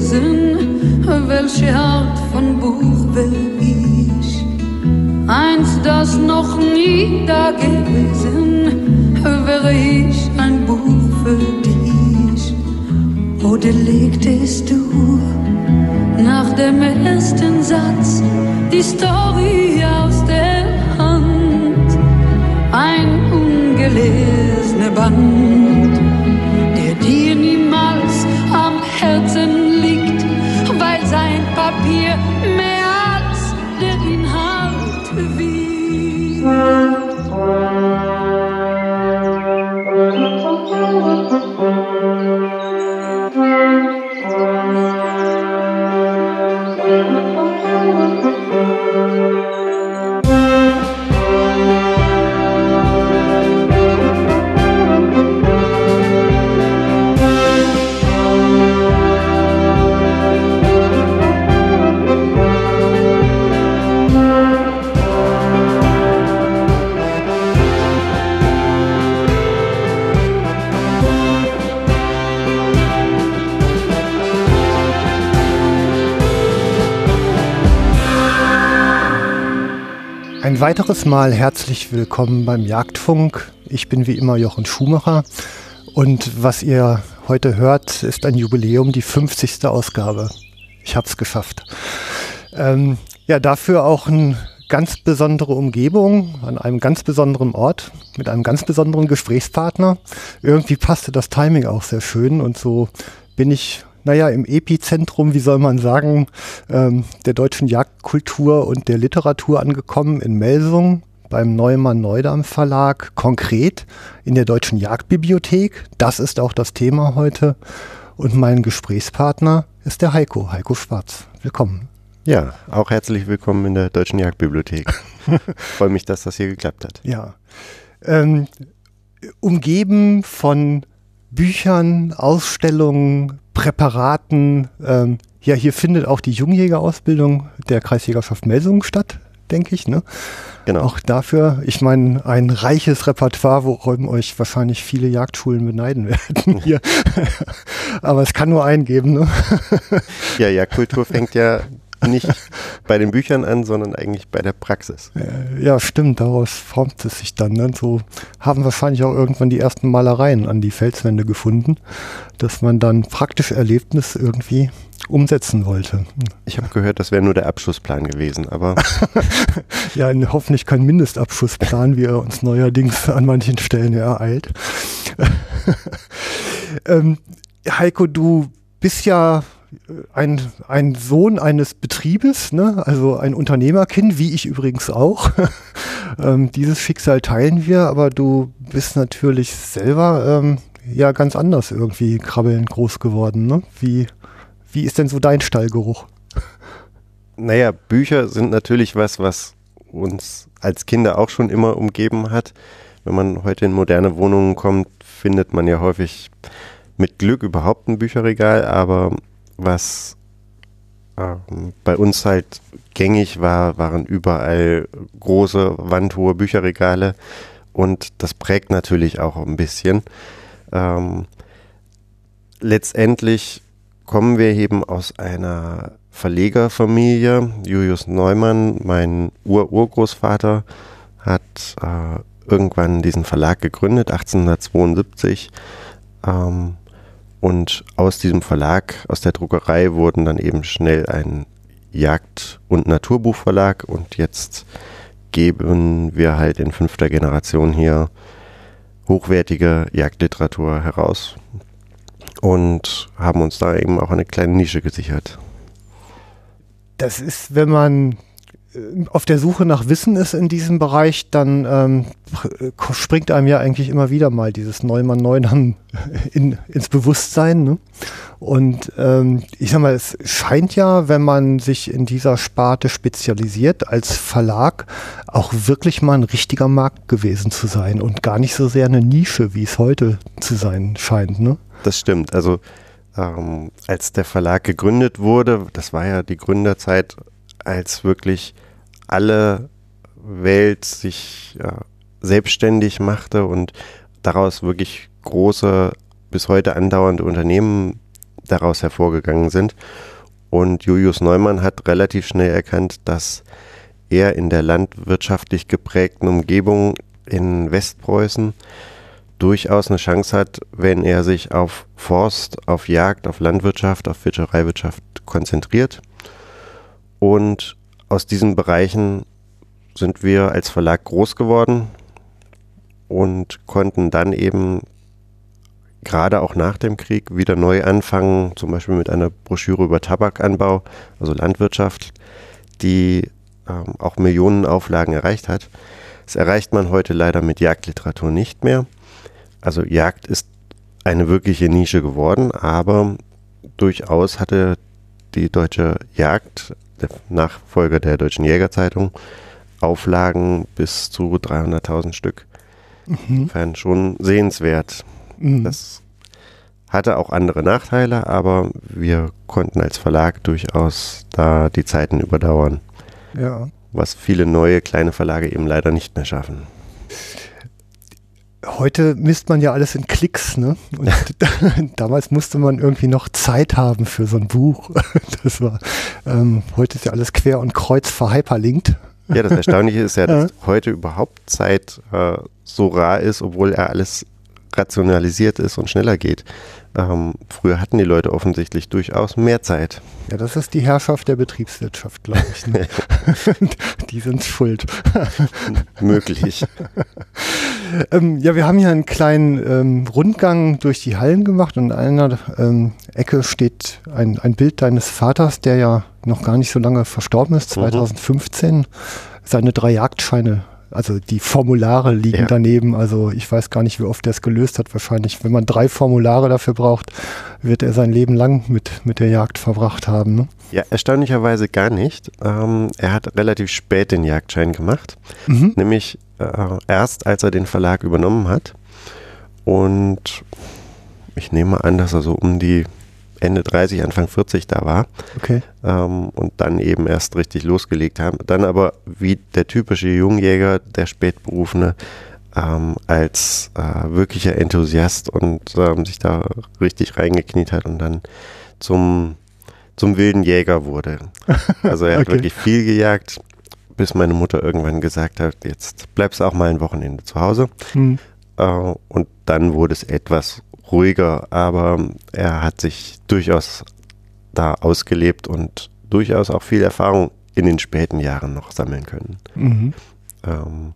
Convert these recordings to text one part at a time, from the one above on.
lesen, welche Art von Buch will ich? Eins, das noch nie da gewesen, wäre ich ein Buch für dich. Oder legtest du nach dem ersten Satz die Story aus der Hand? Ein ungelesener Band, Weiteres Mal herzlich willkommen beim Jagdfunk. Ich bin wie immer Jochen Schumacher und was ihr heute hört, ist ein Jubiläum, die 50. Ausgabe. Ich habe es geschafft. Ähm, ja, dafür auch eine ganz besondere Umgebung, an einem ganz besonderen Ort, mit einem ganz besonderen Gesprächspartner. Irgendwie passte das Timing auch sehr schön und so bin ich naja, im Epizentrum, wie soll man sagen, ähm, der deutschen Jagdkultur und der Literatur angekommen in Melsung beim Neumann Neudam Verlag, konkret in der Deutschen Jagdbibliothek. Das ist auch das Thema heute. Und mein Gesprächspartner ist der Heiko, Heiko Schwarz. Willkommen. Ja, auch herzlich willkommen in der Deutschen Jagdbibliothek. Freue mich, dass das hier geklappt hat. Ja. Ähm, umgeben von Büchern, Ausstellungen, Präparaten. Ähm, ja, hier findet auch die Jungjägerausbildung der Kreisjägerschaft Melsungen statt, denke ich. Ne? Genau. Auch dafür, ich meine, ein reiches Repertoire, worum euch wahrscheinlich viele Jagdschulen beneiden werden hier. Aber es kann nur einen geben. Ne? ja, Jagdkultur fängt ja nicht bei den Büchern an, sondern eigentlich bei der Praxis. Ja, stimmt, daraus formt es sich dann. Ne? So haben wahrscheinlich auch irgendwann die ersten Malereien an die Felswände gefunden, dass man dann praktisch Erlebnis irgendwie umsetzen wollte. Ich habe gehört, das wäre nur der Abschlussplan gewesen, aber. ja, hoffentlich kein Mindestabschlussplan, wie er uns neuerdings an manchen Stellen ereilt. ähm, Heiko, du bist ja ein, ein Sohn eines Betriebes, ne? also ein Unternehmerkind, wie ich übrigens auch. ähm, dieses Schicksal teilen wir, aber du bist natürlich selber ähm, ja ganz anders irgendwie krabbeln groß geworden. Ne? Wie, wie ist denn so dein Stallgeruch? Naja, Bücher sind natürlich was, was uns als Kinder auch schon immer umgeben hat. Wenn man heute in moderne Wohnungen kommt, findet man ja häufig mit Glück überhaupt ein Bücherregal, aber was ähm, bei uns halt gängig war, waren überall große, wandhohe Bücherregale und das prägt natürlich auch ein bisschen. Ähm, letztendlich kommen wir eben aus einer Verlegerfamilie. Julius Neumann, mein Ur-Urgroßvater, hat äh, irgendwann diesen Verlag gegründet, 1872. Ähm, und aus diesem Verlag, aus der Druckerei, wurden dann eben schnell ein Jagd- und Naturbuchverlag und jetzt geben wir halt in fünfter Generation hier hochwertige Jagdliteratur heraus und haben uns da eben auch eine kleine Nische gesichert. Das ist, wenn man auf der Suche nach Wissen ist in diesem Bereich, dann ähm, äh, springt einem ja eigentlich immer wieder mal dieses Neumann Neunam in, ins Bewusstsein. Ne? Und ähm, ich sag mal, es scheint ja, wenn man sich in dieser Sparte spezialisiert als Verlag, auch wirklich mal ein richtiger Markt gewesen zu sein und gar nicht so sehr eine Nische, wie es heute zu sein scheint. Ne? Das stimmt. Also ähm, als der Verlag gegründet wurde, das war ja die Gründerzeit als wirklich alle Welt sich ja, selbstständig machte und daraus wirklich große, bis heute andauernde Unternehmen daraus hervorgegangen sind. Und Julius Neumann hat relativ schnell erkannt, dass er in der landwirtschaftlich geprägten Umgebung in Westpreußen durchaus eine Chance hat, wenn er sich auf Forst, auf Jagd, auf Landwirtschaft, auf Fischereiwirtschaft konzentriert. Und aus diesen Bereichen sind wir als Verlag groß geworden und konnten dann eben gerade auch nach dem Krieg wieder neu anfangen, zum Beispiel mit einer Broschüre über Tabakanbau, also Landwirtschaft, die ähm, auch Millionen Auflagen erreicht hat. Das erreicht man heute leider mit Jagdliteratur nicht mehr. Also Jagd ist eine wirkliche Nische geworden, aber durchaus hatte die deutsche Jagd, der Nachfolger der deutschen Jägerzeitung, Auflagen bis zu 300.000 Stück. Mhm. Insofern schon sehenswert. Mhm. Das hatte auch andere Nachteile, aber wir konnten als Verlag durchaus da die Zeiten überdauern. Ja. Was viele neue kleine Verlage eben leider nicht mehr schaffen. Heute misst man ja alles in Klicks, ne? Und damals musste man irgendwie noch Zeit haben für so ein Buch. Das war, ähm, heute ist ja alles quer und kreuz verhyperlinkt. Ja, das Erstaunliche ist ja, dass ja. heute überhaupt Zeit äh, so rar ist, obwohl er alles rationalisiert ist und schneller geht. Ähm, früher hatten die Leute offensichtlich durchaus mehr Zeit. Ja, das ist die Herrschaft der Betriebswirtschaft, glaube ich. Ne? die sind schuld. Möglich. Ähm, ja, wir haben hier einen kleinen ähm, Rundgang durch die Hallen gemacht und in einer ähm, Ecke steht ein, ein Bild deines Vaters, der ja noch gar nicht so lange verstorben ist, 2015, mhm. seine drei Jagdscheine also die Formulare liegen ja. daneben. Also ich weiß gar nicht, wie oft er es gelöst hat. Wahrscheinlich, wenn man drei Formulare dafür braucht, wird er sein Leben lang mit, mit der Jagd verbracht haben. Ne? Ja, erstaunlicherweise gar nicht. Ähm, er hat relativ spät den Jagdschein gemacht. Mhm. Nämlich äh, erst, als er den Verlag übernommen hat. Und ich nehme an, dass er so um die Ende 30, Anfang 40 da war. Okay. Ähm, und dann eben erst richtig losgelegt haben. Dann aber wie der typische Jungjäger, der Spätberufene, ähm, als äh, wirklicher Enthusiast und ähm, sich da richtig reingekniet hat und dann zum, zum wilden Jäger wurde. Also er hat okay. wirklich viel gejagt, bis meine Mutter irgendwann gesagt hat, jetzt bleibst du auch mal ein Wochenende zu Hause. Hm. Äh, und dann wurde es etwas ruhiger, aber er hat sich durchaus da ausgelebt und durchaus auch viel Erfahrung in den späten Jahren noch sammeln können. Mhm. Ähm,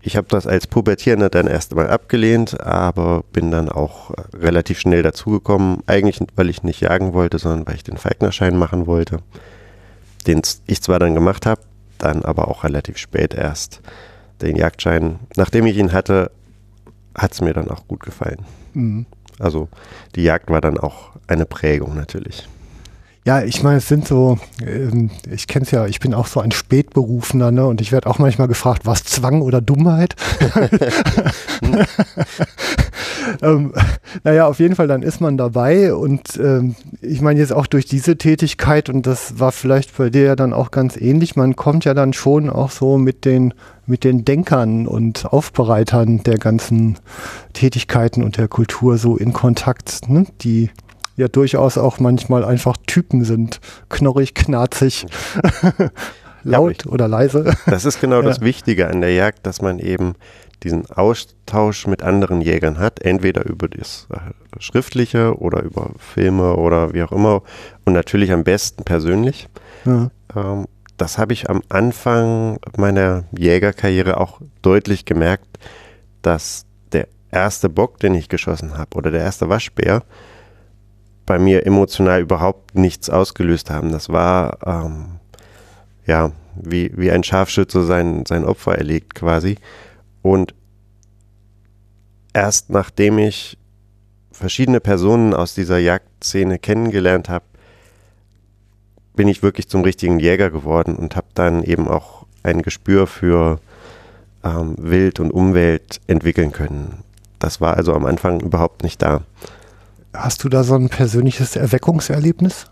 ich habe das als Pubertierender dann erst einmal abgelehnt, aber bin dann auch relativ schnell dazugekommen. Eigentlich, weil ich nicht jagen wollte, sondern weil ich den Feignerschein machen wollte, den ich zwar dann gemacht habe, dann aber auch relativ spät erst den Jagdschein. Nachdem ich ihn hatte, hat es mir dann auch gut gefallen. Mhm. Also die Jagd war dann auch eine Prägung natürlich. Ja, ich meine, es sind so, ähm, ich kenne es ja, ich bin auch so ein Spätberufener, ne? Und ich werde auch manchmal gefragt, was Zwang oder Dummheit? ähm, naja, auf jeden Fall, dann ist man dabei und ähm, ich meine jetzt auch durch diese Tätigkeit und das war vielleicht bei dir ja dann auch ganz ähnlich, man kommt ja dann schon auch so mit den, mit den Denkern und Aufbereitern der ganzen Tätigkeiten und der Kultur so in Kontakt, ne? die ja durchaus auch manchmal einfach Typen sind. Knorrig, knarzig, laut ja, oder leise. Das ist genau ja. das Wichtige an der Jagd, dass man eben diesen Austausch mit anderen Jägern hat, entweder über das äh, Schriftliche oder über Filme oder wie auch immer und natürlich am besten persönlich. Ja. Ähm, das habe ich am Anfang meiner Jägerkarriere auch deutlich gemerkt, dass der erste Bock, den ich geschossen habe oder der erste Waschbär, bei mir emotional überhaupt nichts ausgelöst haben. Das war ähm, ja wie, wie ein Scharfschütze sein, sein Opfer erlegt quasi. Und erst nachdem ich verschiedene Personen aus dieser Jagdszene kennengelernt habe, bin ich wirklich zum richtigen Jäger geworden und habe dann eben auch ein Gespür für ähm, Wild und Umwelt entwickeln können. Das war also am Anfang überhaupt nicht da. Hast du da so ein persönliches Erweckungserlebnis?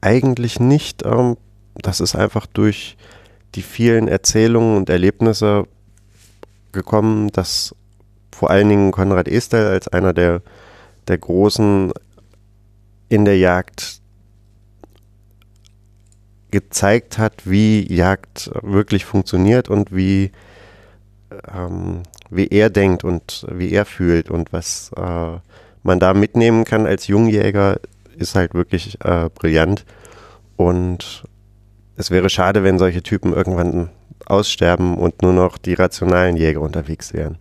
Eigentlich nicht. Ähm, das ist einfach durch die vielen Erzählungen und Erlebnisse gekommen, dass vor allen Dingen Konrad Estel als einer der, der großen in der Jagd gezeigt hat, wie Jagd wirklich funktioniert und wie, ähm, wie er denkt und wie er fühlt und was äh, man da mitnehmen kann als Jungjäger, ist halt wirklich äh, brillant. Und es wäre schade, wenn solche Typen irgendwann aussterben und nur noch die rationalen Jäger unterwegs wären.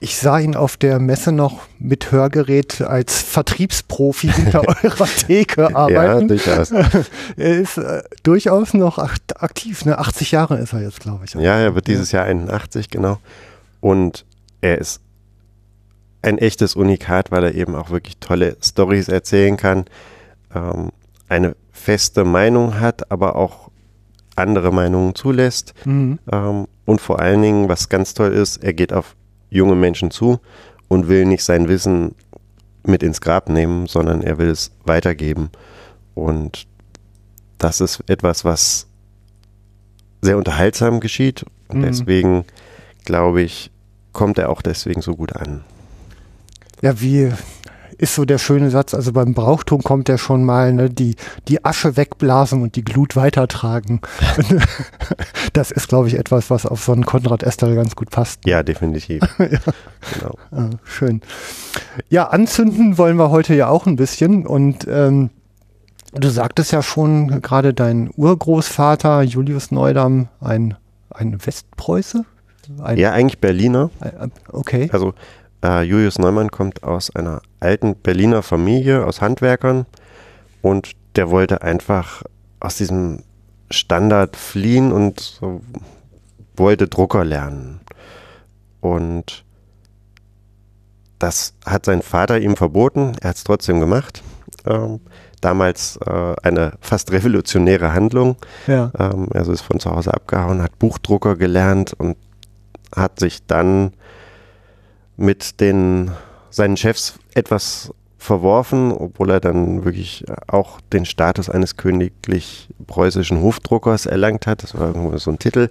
Ich sah ihn auf der Messe noch mit Hörgerät als Vertriebsprofi hinter eurer Theke arbeiten. Ja, durchaus. er ist äh, durchaus noch aktiv. Ne? 80 Jahre ist er jetzt, glaube ich. Ja, er wird dieses Jahr 81, genau. Und er ist ein echtes Unikat, weil er eben auch wirklich tolle Stories erzählen kann, ähm, eine feste Meinung hat, aber auch andere Meinungen zulässt. Mhm. Ähm, und vor allen Dingen, was ganz toll ist, er geht auf junge Menschen zu und will nicht sein Wissen mit ins Grab nehmen, sondern er will es weitergeben. Und das ist etwas, was sehr unterhaltsam geschieht. Und mhm. deswegen, glaube ich, kommt er auch deswegen so gut an. Ja, wie ist so der schöne Satz, also beim Brauchtum kommt der schon mal, ne, die, die Asche wegblasen und die Glut weitertragen. das ist, glaube ich, etwas, was auf so einen Konrad Estel ganz gut passt. Ja, definitiv. ja. Genau. Ah, schön. Ja, anzünden wollen wir heute ja auch ein bisschen und ähm, du sagtest ja schon gerade dein Urgroßvater Julius Neudam, ein, ein Westpreuße? Ein, ja, eigentlich Berliner. Okay. Also äh, Julius Neumann kommt aus einer alten Berliner Familie, aus Handwerkern und der wollte einfach aus diesem Standard fliehen und so wollte Drucker lernen. Und das hat sein Vater ihm verboten, er hat es trotzdem gemacht. Ähm, damals äh, eine fast revolutionäre Handlung. Ja. Ähm, also ist von zu Hause abgehauen, hat Buchdrucker gelernt und hat sich dann mit den seinen Chefs etwas verworfen, obwohl er dann wirklich auch den Status eines königlich preußischen Hofdruckers erlangt hat. Das war irgendwo so ein Titel,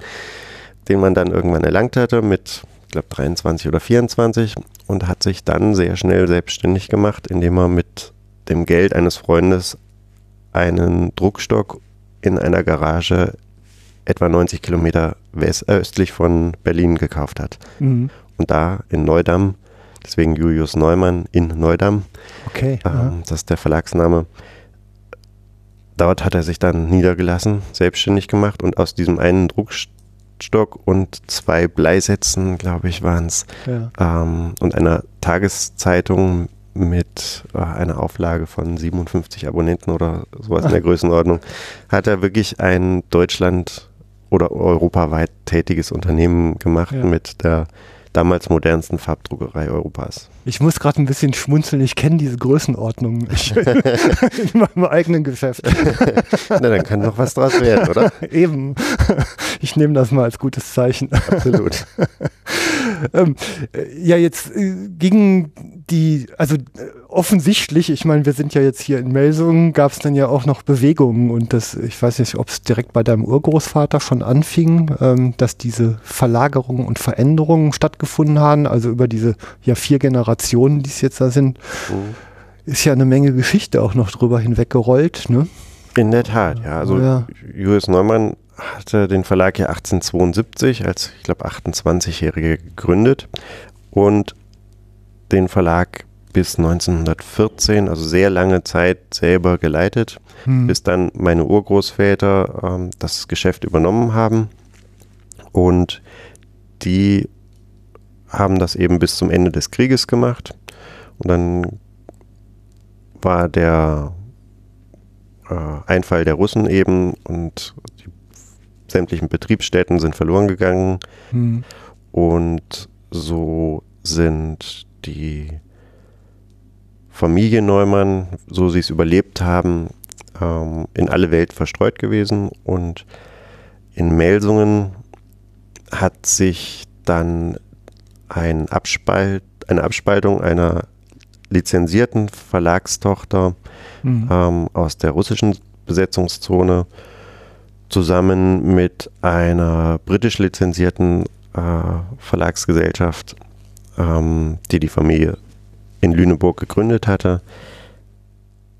den man dann irgendwann erlangt hatte mit, ich glaube, 23 oder 24 und hat sich dann sehr schnell selbstständig gemacht, indem er mit dem Geld eines Freundes einen Druckstock in einer Garage etwa 90 Kilometer west, östlich von Berlin gekauft hat. Mhm. Und da in Neudamm, deswegen Julius Neumann in Neudamm, okay, ähm, das ist der Verlagsname, dort hat er sich dann niedergelassen, selbstständig gemacht und aus diesem einen Druckstock und zwei Bleisätzen, glaube ich, waren es, ja. ähm, und einer Tageszeitung mit äh, einer Auflage von 57 Abonnenten oder sowas in der Größenordnung, hat er wirklich ein Deutschland oder europaweit tätiges Unternehmen gemacht ja. mit der damals modernsten Farbdruckerei Europas. Ich muss gerade ein bisschen schmunzeln, ich kenne diese Größenordnung ich, in meinem eigenen Geschäft. Na, dann kann noch was draus werden, oder? Eben. Ich nehme das mal als gutes Zeichen. Absolut. Ähm, ja, jetzt äh, ging die, also äh, offensichtlich, ich meine, wir sind ja jetzt hier in Melsungen, gab es dann ja auch noch Bewegungen und das, ich weiß nicht, ob es direkt bei deinem Urgroßvater schon anfing, ähm, dass diese Verlagerungen und Veränderungen stattgefunden haben, also über diese ja vier Generationen, die es jetzt da sind, mhm. ist ja eine Menge Geschichte auch noch drüber hinweggerollt, ne? In der Tat, ja. Also ja. Julius Neumann hatte den Verlag ja 1872 als, ich glaube, 28-Jähriger gegründet und den Verlag bis 1914, also sehr lange Zeit selber geleitet, hm. bis dann meine Urgroßväter ähm, das Geschäft übernommen haben. Und die haben das eben bis zum Ende des Krieges gemacht. Und dann war der äh, Einfall der Russen eben und sämtlichen Betriebsstätten sind verloren gegangen. Hm. Und so sind die Familie Neumann, so sie es überlebt haben, ähm, in alle Welt verstreut gewesen. Und in Melsungen hat sich dann ein Abspalt, eine Abspaltung einer lizenzierten Verlagstochter mhm. ähm, aus der russischen Besetzungszone zusammen mit einer britisch lizenzierten äh, Verlagsgesellschaft, ähm, die die Familie in Lüneburg gegründet hatte,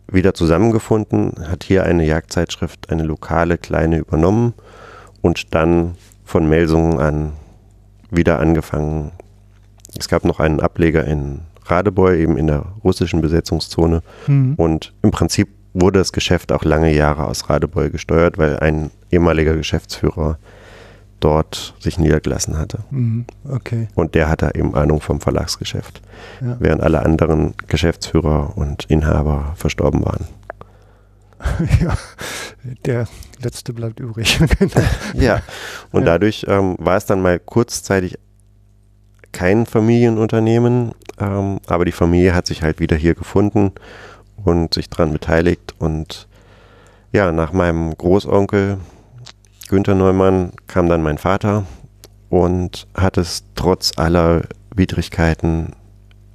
wieder zusammengefunden, hat hier eine Jagdzeitschrift, eine lokale kleine übernommen und dann von Melsungen an wieder angefangen. Es gab noch einen Ableger in Radebeul, eben in der russischen Besetzungszone. Mhm. Und im Prinzip wurde das Geschäft auch lange Jahre aus Radebeul gesteuert, weil ein ehemaliger Geschäftsführer dort sich niedergelassen hatte. Mhm. Okay. Und der hatte eben Ahnung vom Verlagsgeschäft, ja. während alle anderen Geschäftsführer und Inhaber verstorben waren. ja, der letzte bleibt übrig. ja, und ja. dadurch ähm, war es dann mal kurzzeitig kein Familienunternehmen, ähm, aber die Familie hat sich halt wieder hier gefunden und sich daran beteiligt. Und ja, nach meinem Großonkel Günther Neumann kam dann mein Vater und hat es trotz aller Widrigkeiten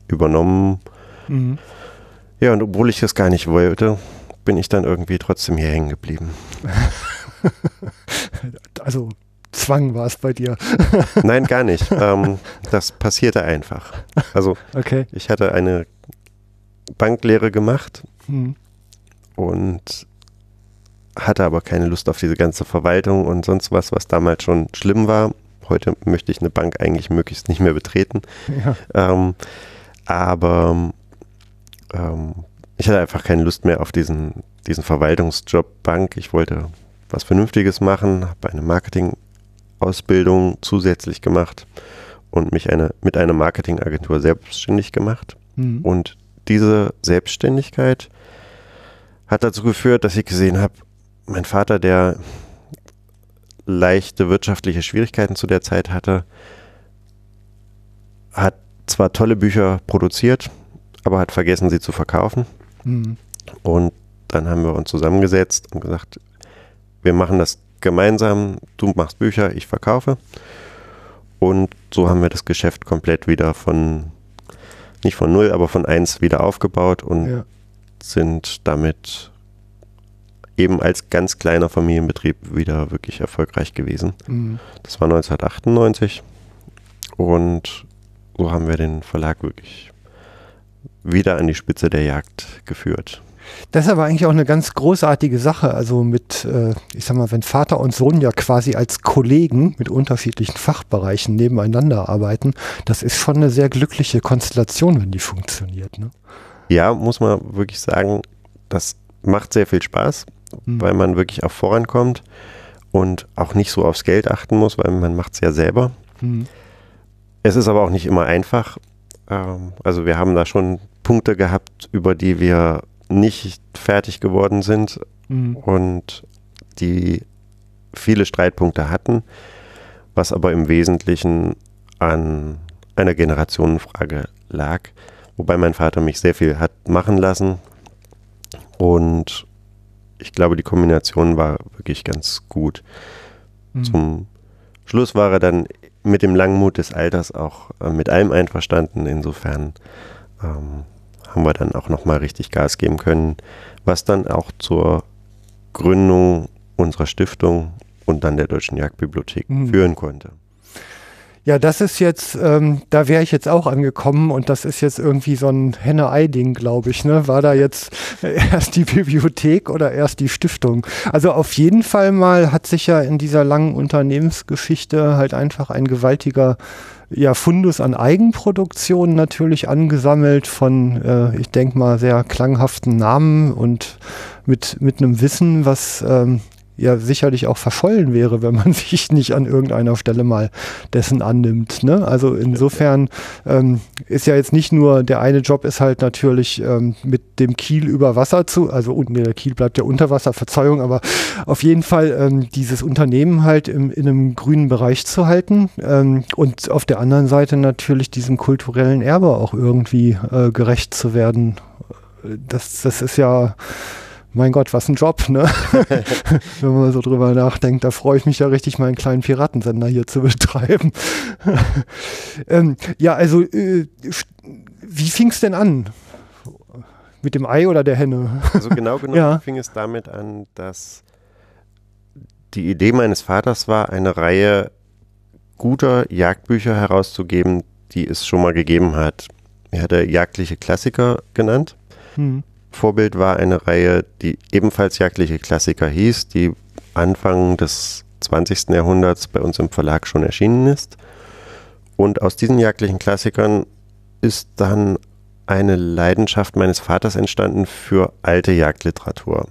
übernommen. Mhm. Ja, und obwohl ich es gar nicht wollte, bin ich dann irgendwie trotzdem hier hängen geblieben. also Zwang war es bei dir? Nein, gar nicht. Ähm, das passierte einfach. Also okay. ich hatte eine Banklehre gemacht mhm. und hatte aber keine Lust auf diese ganze Verwaltung und sonst was, was damals schon schlimm war. Heute möchte ich eine Bank eigentlich möglichst nicht mehr betreten. Ja. Ähm, aber ähm, ich hatte einfach keine Lust mehr auf diesen, diesen Verwaltungsjob Bank. Ich wollte was Vernünftiges machen, habe eine Marketingausbildung zusätzlich gemacht und mich eine, mit einer Marketingagentur selbstständig gemacht. Mhm. Und diese Selbstständigkeit hat dazu geführt, dass ich gesehen habe, mein Vater, der leichte wirtschaftliche Schwierigkeiten zu der Zeit hatte, hat zwar tolle Bücher produziert, aber hat vergessen, sie zu verkaufen. Mhm. Und dann haben wir uns zusammengesetzt und gesagt, wir machen das gemeinsam, du machst Bücher, ich verkaufe. Und so haben wir das Geschäft komplett wieder von, nicht von null, aber von eins wieder aufgebaut und ja. sind damit eben als ganz kleiner Familienbetrieb wieder wirklich erfolgreich gewesen. Mhm. Das war 1998 und so haben wir den Verlag wirklich wieder an die Spitze der Jagd geführt. Das ist aber eigentlich auch eine ganz großartige Sache. Also mit, äh, ich sag mal, wenn Vater und Sohn ja quasi als Kollegen mit unterschiedlichen Fachbereichen nebeneinander arbeiten, das ist schon eine sehr glückliche Konstellation, wenn die funktioniert. Ne? Ja, muss man wirklich sagen, das macht sehr viel Spaß mhm. weil man wirklich auch vorankommt und auch nicht so aufs Geld achten muss, weil man macht es ja selber. Mhm. Es ist aber auch nicht immer einfach. Ähm, also wir haben da schon Punkte gehabt, über die wir nicht fertig geworden sind mhm. und die viele Streitpunkte hatten, was aber im Wesentlichen an einer Generationenfrage lag, wobei mein Vater mich sehr viel hat machen lassen und ich glaube, die Kombination war wirklich ganz gut. Mhm. Zum Schluss war er dann mit dem Langmut des Alters auch äh, mit allem einverstanden. Insofern ähm, haben wir dann auch nochmal richtig Gas geben können, was dann auch zur Gründung unserer Stiftung und dann der Deutschen Jagdbibliothek mhm. führen konnte. Ja, das ist jetzt, ähm, da wäre ich jetzt auch angekommen und das ist jetzt irgendwie so ein Henne-Ei-Ding, glaube ich. Ne? War da jetzt erst die Bibliothek oder erst die Stiftung? Also auf jeden Fall mal hat sich ja in dieser langen Unternehmensgeschichte halt einfach ein gewaltiger ja, Fundus an Eigenproduktion natürlich angesammelt von, äh, ich denke mal, sehr klanghaften Namen und mit, mit einem Wissen, was ähm, ja sicherlich auch verschollen wäre, wenn man sich nicht an irgendeiner Stelle mal dessen annimmt. Ne? Also insofern ähm, ist ja jetzt nicht nur, der eine Job ist halt natürlich ähm, mit dem Kiel über Wasser zu, also unten der Kiel bleibt ja unter Wasser, Verzeihung, aber auf jeden Fall ähm, dieses Unternehmen halt im, in einem grünen Bereich zu halten ähm, und auf der anderen Seite natürlich diesem kulturellen Erbe auch irgendwie äh, gerecht zu werden. Das, das ist ja mein Gott, was ein Job, ne? Wenn man so drüber nachdenkt, da freue ich mich ja richtig, meinen kleinen Piratensender hier zu betreiben. ähm, ja, also, äh, wie fing es denn an? Mit dem Ei oder der Henne? Also genau genommen ja. fing es damit an, dass die Idee meines Vaters war, eine Reihe guter Jagdbücher herauszugeben, die es schon mal gegeben hat. Er hat er jagdliche Klassiker genannt. Hm Vorbild war eine Reihe, die ebenfalls jagdliche Klassiker hieß, die Anfang des 20. Jahrhunderts bei uns im Verlag schon erschienen ist. Und aus diesen jagdlichen Klassikern ist dann eine Leidenschaft meines Vaters entstanden für alte Jagdliteratur.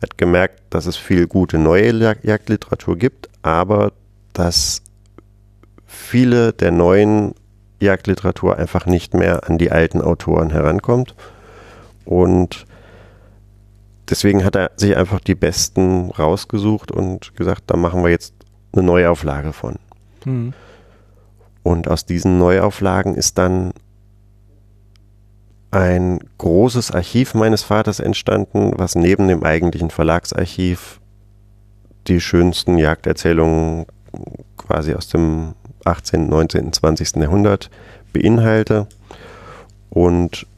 Er hat gemerkt, dass es viel gute neue Jagdliteratur gibt, aber dass viele der neuen Jagdliteratur einfach nicht mehr an die alten Autoren herankommt. Und deswegen hat er sich einfach die besten rausgesucht und gesagt, da machen wir jetzt eine Neuauflage von. Mhm. Und aus diesen Neuauflagen ist dann ein großes Archiv meines Vaters entstanden, was neben dem eigentlichen Verlagsarchiv die schönsten Jagderzählungen quasi aus dem 18., 19., 20. Jahrhundert beinhalte. Und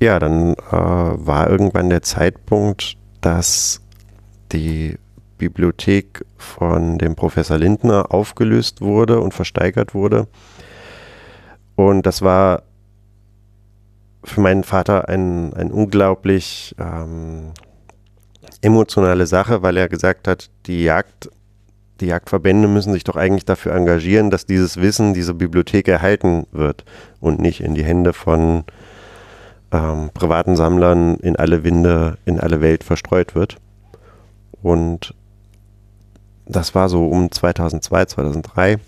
ja, dann äh, war irgendwann der Zeitpunkt, dass die Bibliothek von dem Professor Lindner aufgelöst wurde und versteigert wurde. Und das war für meinen Vater ein, ein unglaublich ähm, emotionale Sache, weil er gesagt hat, die Jagd, die Jagdverbände müssen sich doch eigentlich dafür engagieren, dass dieses Wissen, diese Bibliothek erhalten wird und nicht in die Hände von ähm, privaten Sammlern in alle Winde, in alle Welt verstreut wird. Und das war so um 2002, 2003.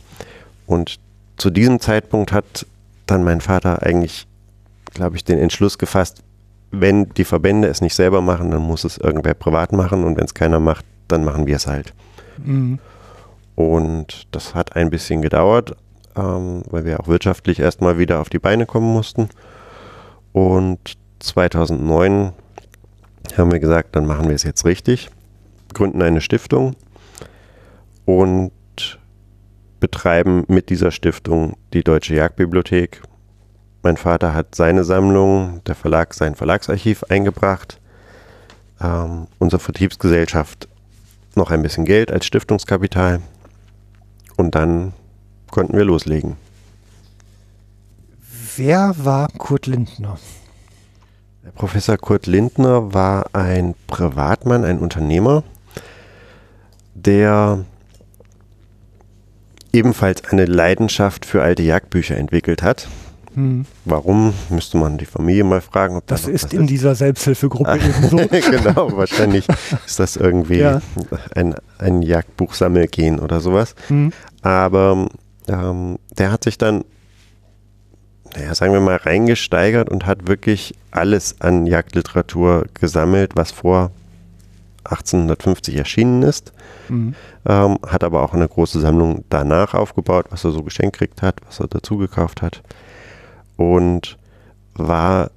Und zu diesem Zeitpunkt hat dann mein Vater eigentlich glaube ich, den Entschluss gefasst, wenn die Verbände es nicht selber machen, dann muss es irgendwer privat machen und wenn es keiner macht, dann machen wir es halt. Mhm. Und das hat ein bisschen gedauert, ähm, weil wir auch wirtschaftlich erstmal wieder auf die Beine kommen mussten. Und 2009 haben wir gesagt, dann machen wir es jetzt richtig, gründen eine Stiftung und betreiben mit dieser Stiftung die Deutsche Jagdbibliothek mein Vater hat seine Sammlung, der Verlag sein Verlagsarchiv eingebracht. Ähm, unsere Vertriebsgesellschaft noch ein bisschen Geld als Stiftungskapital. Und dann konnten wir loslegen. Wer war Kurt Lindner? Der Professor Kurt Lindner war ein Privatmann, ein Unternehmer, der ebenfalls eine Leidenschaft für alte Jagdbücher entwickelt hat. Hm. Warum, müsste man die Familie mal fragen. Ob das, das ist in ist. dieser Selbsthilfegruppe eben so. genau, wahrscheinlich ist das irgendwie ja. ein, ein Jagdbuchsammelgehen oder sowas. Hm. Aber ähm, der hat sich dann, naja, sagen wir mal, reingesteigert und hat wirklich alles an Jagdliteratur gesammelt, was vor 1850 erschienen ist. Mhm. Ähm, hat aber auch eine große Sammlung danach aufgebaut, was er so geschenkt gekriegt hat, was er dazu gekauft hat und war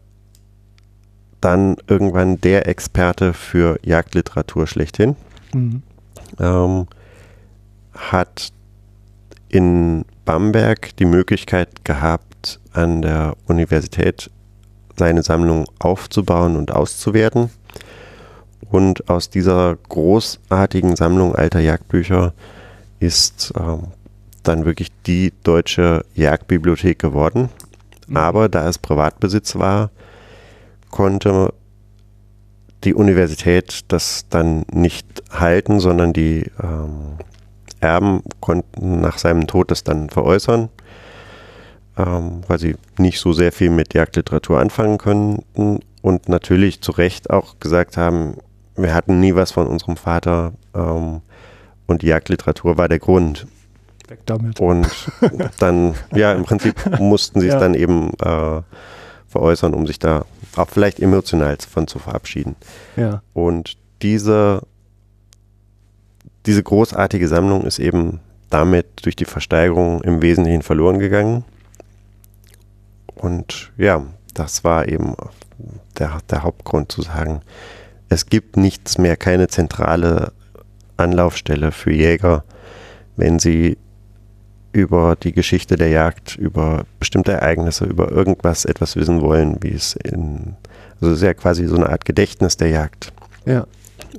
dann irgendwann der Experte für Jagdliteratur schlechthin. Mhm. Ähm, hat in Bamberg die Möglichkeit gehabt, an der Universität seine Sammlung aufzubauen und auszuwerten. Und aus dieser großartigen Sammlung alter Jagdbücher ist ähm, dann wirklich die deutsche Jagdbibliothek geworden. Mhm. Aber da es Privatbesitz war, konnte die Universität das dann nicht halten, sondern die ähm, Erben konnten nach seinem Tod das dann veräußern, ähm, weil sie nicht so sehr viel mit Jagdliteratur anfangen könnten und natürlich zu Recht auch gesagt haben, wir hatten nie was von unserem Vater ähm, und die Jagdliteratur war der Grund. Weg damit. Und dann, ja, im Prinzip mussten sie es ja. dann eben äh, veräußern, um sich da auch vielleicht emotional von zu verabschieden. Ja. Und diese, diese großartige Sammlung ist eben damit durch die Versteigerung im Wesentlichen verloren gegangen. Und ja, das war eben der, der Hauptgrund zu sagen, es gibt nichts mehr, keine zentrale Anlaufstelle für Jäger, wenn sie über die Geschichte der Jagd, über bestimmte Ereignisse, über irgendwas etwas wissen wollen, wie es in, also es ist ja quasi so eine Art Gedächtnis der Jagd. Ja.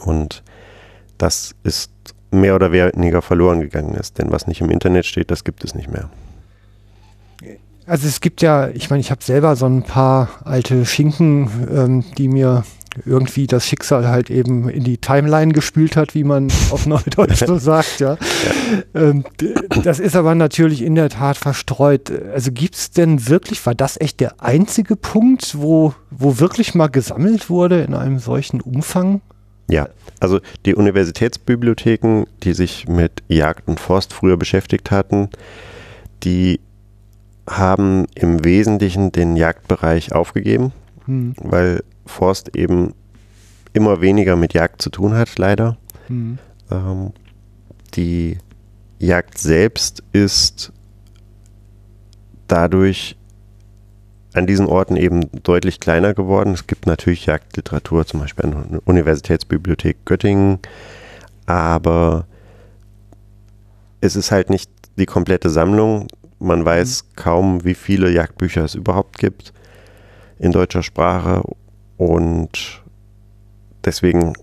Und das ist mehr oder weniger verloren gegangen ist, denn was nicht im Internet steht, das gibt es nicht mehr. Also es gibt ja, ich meine, ich habe selber so ein paar alte Schinken, ähm, die mir irgendwie das Schicksal halt eben in die Timeline gespült hat, wie man auf Neudeutsch so sagt, ja. Ähm, das ist aber natürlich in der Tat verstreut. Also gibt es denn wirklich, war das echt der einzige Punkt, wo, wo wirklich mal gesammelt wurde in einem solchen Umfang? Ja, also die Universitätsbibliotheken, die sich mit Jagd und Forst früher beschäftigt hatten, die haben im Wesentlichen den Jagdbereich aufgegeben, hm. weil Forst eben immer weniger mit Jagd zu tun hat, leider. Hm. Ähm, die Jagd selbst ist dadurch an diesen Orten eben deutlich kleiner geworden. Es gibt natürlich Jagdliteratur, zum Beispiel an der Universitätsbibliothek Göttingen, aber es ist halt nicht die komplette Sammlung. Man weiß mhm. kaum, wie viele Jagdbücher es überhaupt gibt in deutscher Sprache und deswegen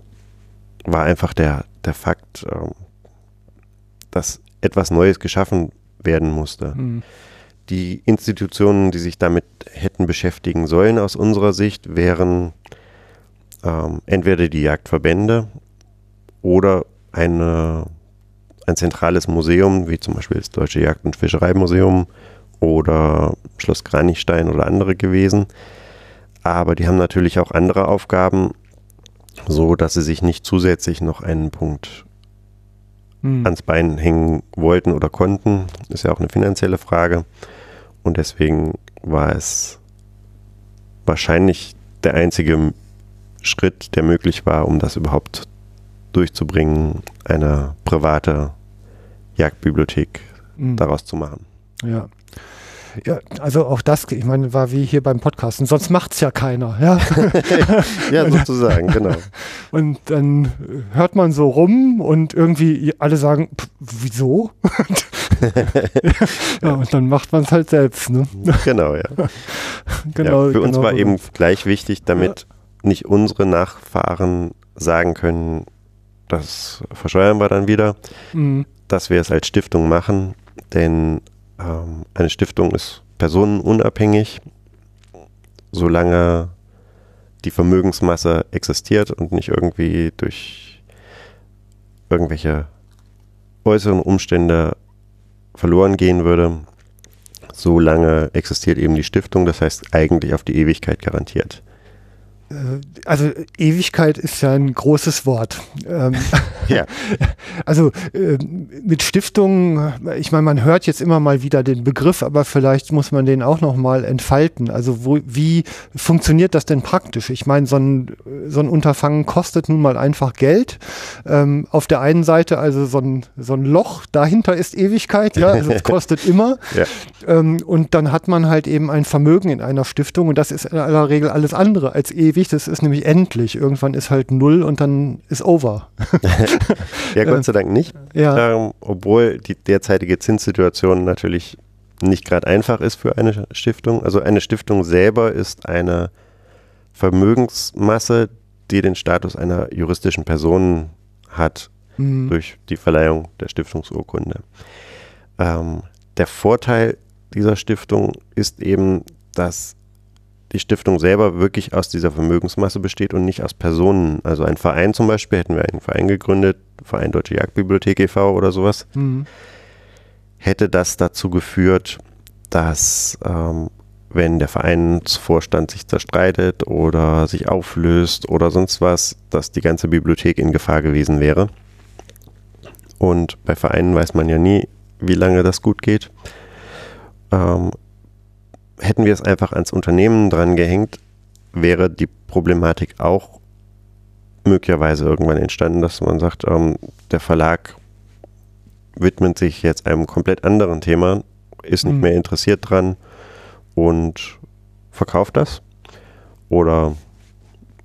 war einfach der, der Fakt, ähm, dass etwas Neues geschaffen werden musste. Mhm. Die Institutionen, die sich damit hätten beschäftigen sollen, aus unserer Sicht, wären ähm, entweder die Jagdverbände oder eine, ein zentrales Museum, wie zum Beispiel das Deutsche Jagd- und Fischereimuseum oder Schloss Kranichstein oder andere gewesen aber die haben natürlich auch andere Aufgaben, so dass sie sich nicht zusätzlich noch einen Punkt hm. ans Bein hängen wollten oder konnten. Ist ja auch eine finanzielle Frage. Und deswegen war es wahrscheinlich der einzige Schritt, der möglich war, um das überhaupt durchzubringen, eine private Jagdbibliothek hm. daraus zu machen. Ja. Ja, also auch das, ich meine, war wie hier beim Podcasten, sonst macht es ja keiner. Ja, ja sozusagen, genau. Und dann hört man so rum und irgendwie alle sagen, wieso? ja, und dann macht man es halt selbst. Ne? Genau, ja. genau, ja für uns genau, war genau. eben gleich wichtig, damit ja. nicht unsere Nachfahren sagen können, das verscheuern wir dann wieder, mhm. dass wir es als Stiftung machen, denn ähm, eine Stiftung ist personenunabhängig, solange die Vermögensmasse existiert und nicht irgendwie durch irgendwelche äußeren Umstände verloren gehen würde, solange existiert eben die Stiftung, das heißt eigentlich auf die Ewigkeit garantiert. Äh, also Ewigkeit ist ja ein großes Wort. Ähm, ja. Also äh, mit Stiftungen, ich meine, man hört jetzt immer mal wieder den Begriff, aber vielleicht muss man den auch noch mal entfalten. Also wo, wie funktioniert das denn praktisch? Ich meine, so ein, so ein Unterfangen kostet nun mal einfach Geld. Ähm, auf der einen Seite also so ein, so ein Loch, dahinter ist Ewigkeit, ja, also es kostet immer. Ja. Ähm, und dann hat man halt eben ein Vermögen in einer Stiftung und das ist in aller Regel alles andere als ewig. Das ist nämlich endlich. Irgendwann ist halt null und dann ist over. ja, Gott sei Dank nicht. Ja. Ähm, obwohl die derzeitige Zinssituation natürlich nicht gerade einfach ist für eine Stiftung. Also eine Stiftung selber ist eine Vermögensmasse, die den Status einer juristischen Person hat mhm. durch die Verleihung der Stiftungsurkunde. Ähm, der Vorteil dieser Stiftung ist eben, dass die Stiftung selber wirklich aus dieser Vermögensmasse besteht und nicht aus Personen. Also ein Verein zum Beispiel, hätten wir einen Verein gegründet, Verein Deutsche Jagdbibliothek e.V. oder sowas, mhm. hätte das dazu geführt, dass ähm, wenn der Vereinsvorstand sich zerstreitet oder sich auflöst oder sonst was, dass die ganze Bibliothek in Gefahr gewesen wäre. Und bei Vereinen weiß man ja nie, wie lange das gut geht. Ähm, hätten wir es einfach ans Unternehmen dran gehängt, wäre die Problematik auch möglicherweise irgendwann entstanden, dass man sagt, ähm, der Verlag widmet sich jetzt einem komplett anderen Thema, ist nicht mhm. mehr interessiert dran und verkauft das oder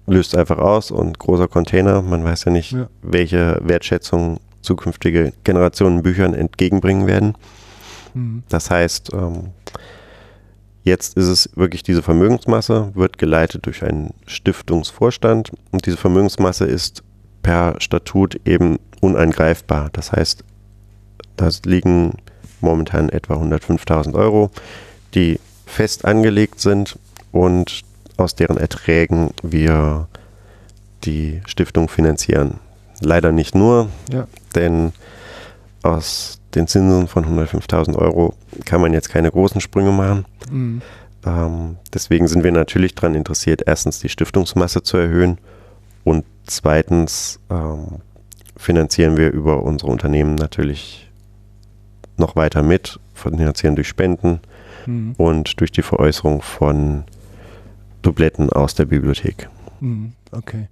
löst einfach aus und großer Container, man weiß ja nicht, ja. welche Wertschätzung zukünftige Generationen Büchern entgegenbringen werden. Mhm. Das heißt, ähm, Jetzt ist es wirklich diese Vermögensmasse, wird geleitet durch einen Stiftungsvorstand und diese Vermögensmasse ist per Statut eben uneingreifbar. Das heißt, da liegen momentan etwa 105.000 Euro, die fest angelegt sind und aus deren Erträgen wir die Stiftung finanzieren. Leider nicht nur, ja. denn aus den Zinsen von 105.000 Euro kann man jetzt keine großen Sprünge machen. Mhm. Ähm, deswegen sind wir natürlich daran interessiert, erstens die Stiftungsmasse zu erhöhen und zweitens ähm, finanzieren wir über unsere Unternehmen natürlich noch weiter mit, finanzieren durch Spenden mhm. und durch die Veräußerung von Dubletten aus der Bibliothek. Mhm. Okay.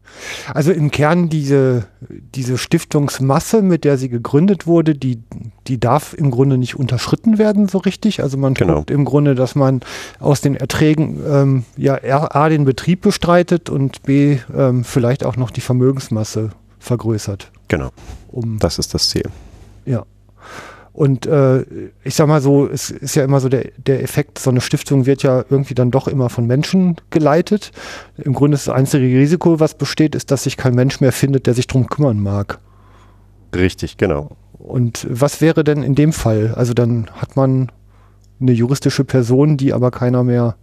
Also im Kern diese, diese Stiftungsmasse, mit der sie gegründet wurde, die, die darf im Grunde nicht unterschritten werden, so richtig. Also man genau. guckt im Grunde, dass man aus den Erträgen ähm, ja A, den Betrieb bestreitet und B, ähm, vielleicht auch noch die Vermögensmasse vergrößert. Genau. Um, das ist das Ziel. Und äh, ich sag mal so, es ist ja immer so der, der Effekt, so eine Stiftung wird ja irgendwie dann doch immer von Menschen geleitet. Im Grunde ist das einzige Risiko, was besteht, ist, dass sich kein Mensch mehr findet, der sich drum kümmern mag. Richtig, genau. Und was wäre denn in dem Fall? Also dann hat man eine juristische Person, die aber keiner mehr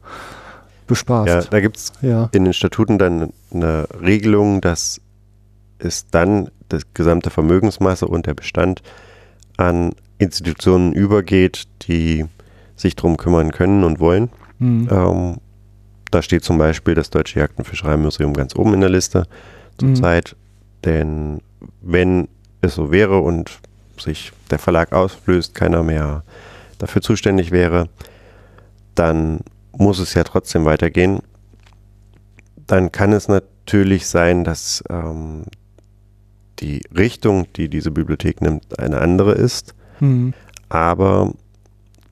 bespaßt. Ja, da gibt es ja. in den Statuten dann eine Regelung, dass es dann das gesamte Vermögensmasse und der Bestand an Institutionen übergeht, die sich darum kümmern können und wollen. Mhm. Ähm, da steht zum Beispiel das Deutsche Jagd- und Fischereimuseum ganz oben in der Liste zurzeit. Mhm. Denn wenn es so wäre und sich der Verlag auflöst, keiner mehr dafür zuständig wäre, dann muss es ja trotzdem weitergehen. Dann kann es natürlich sein, dass ähm, die Richtung, die diese Bibliothek nimmt, eine andere ist. Mhm. Aber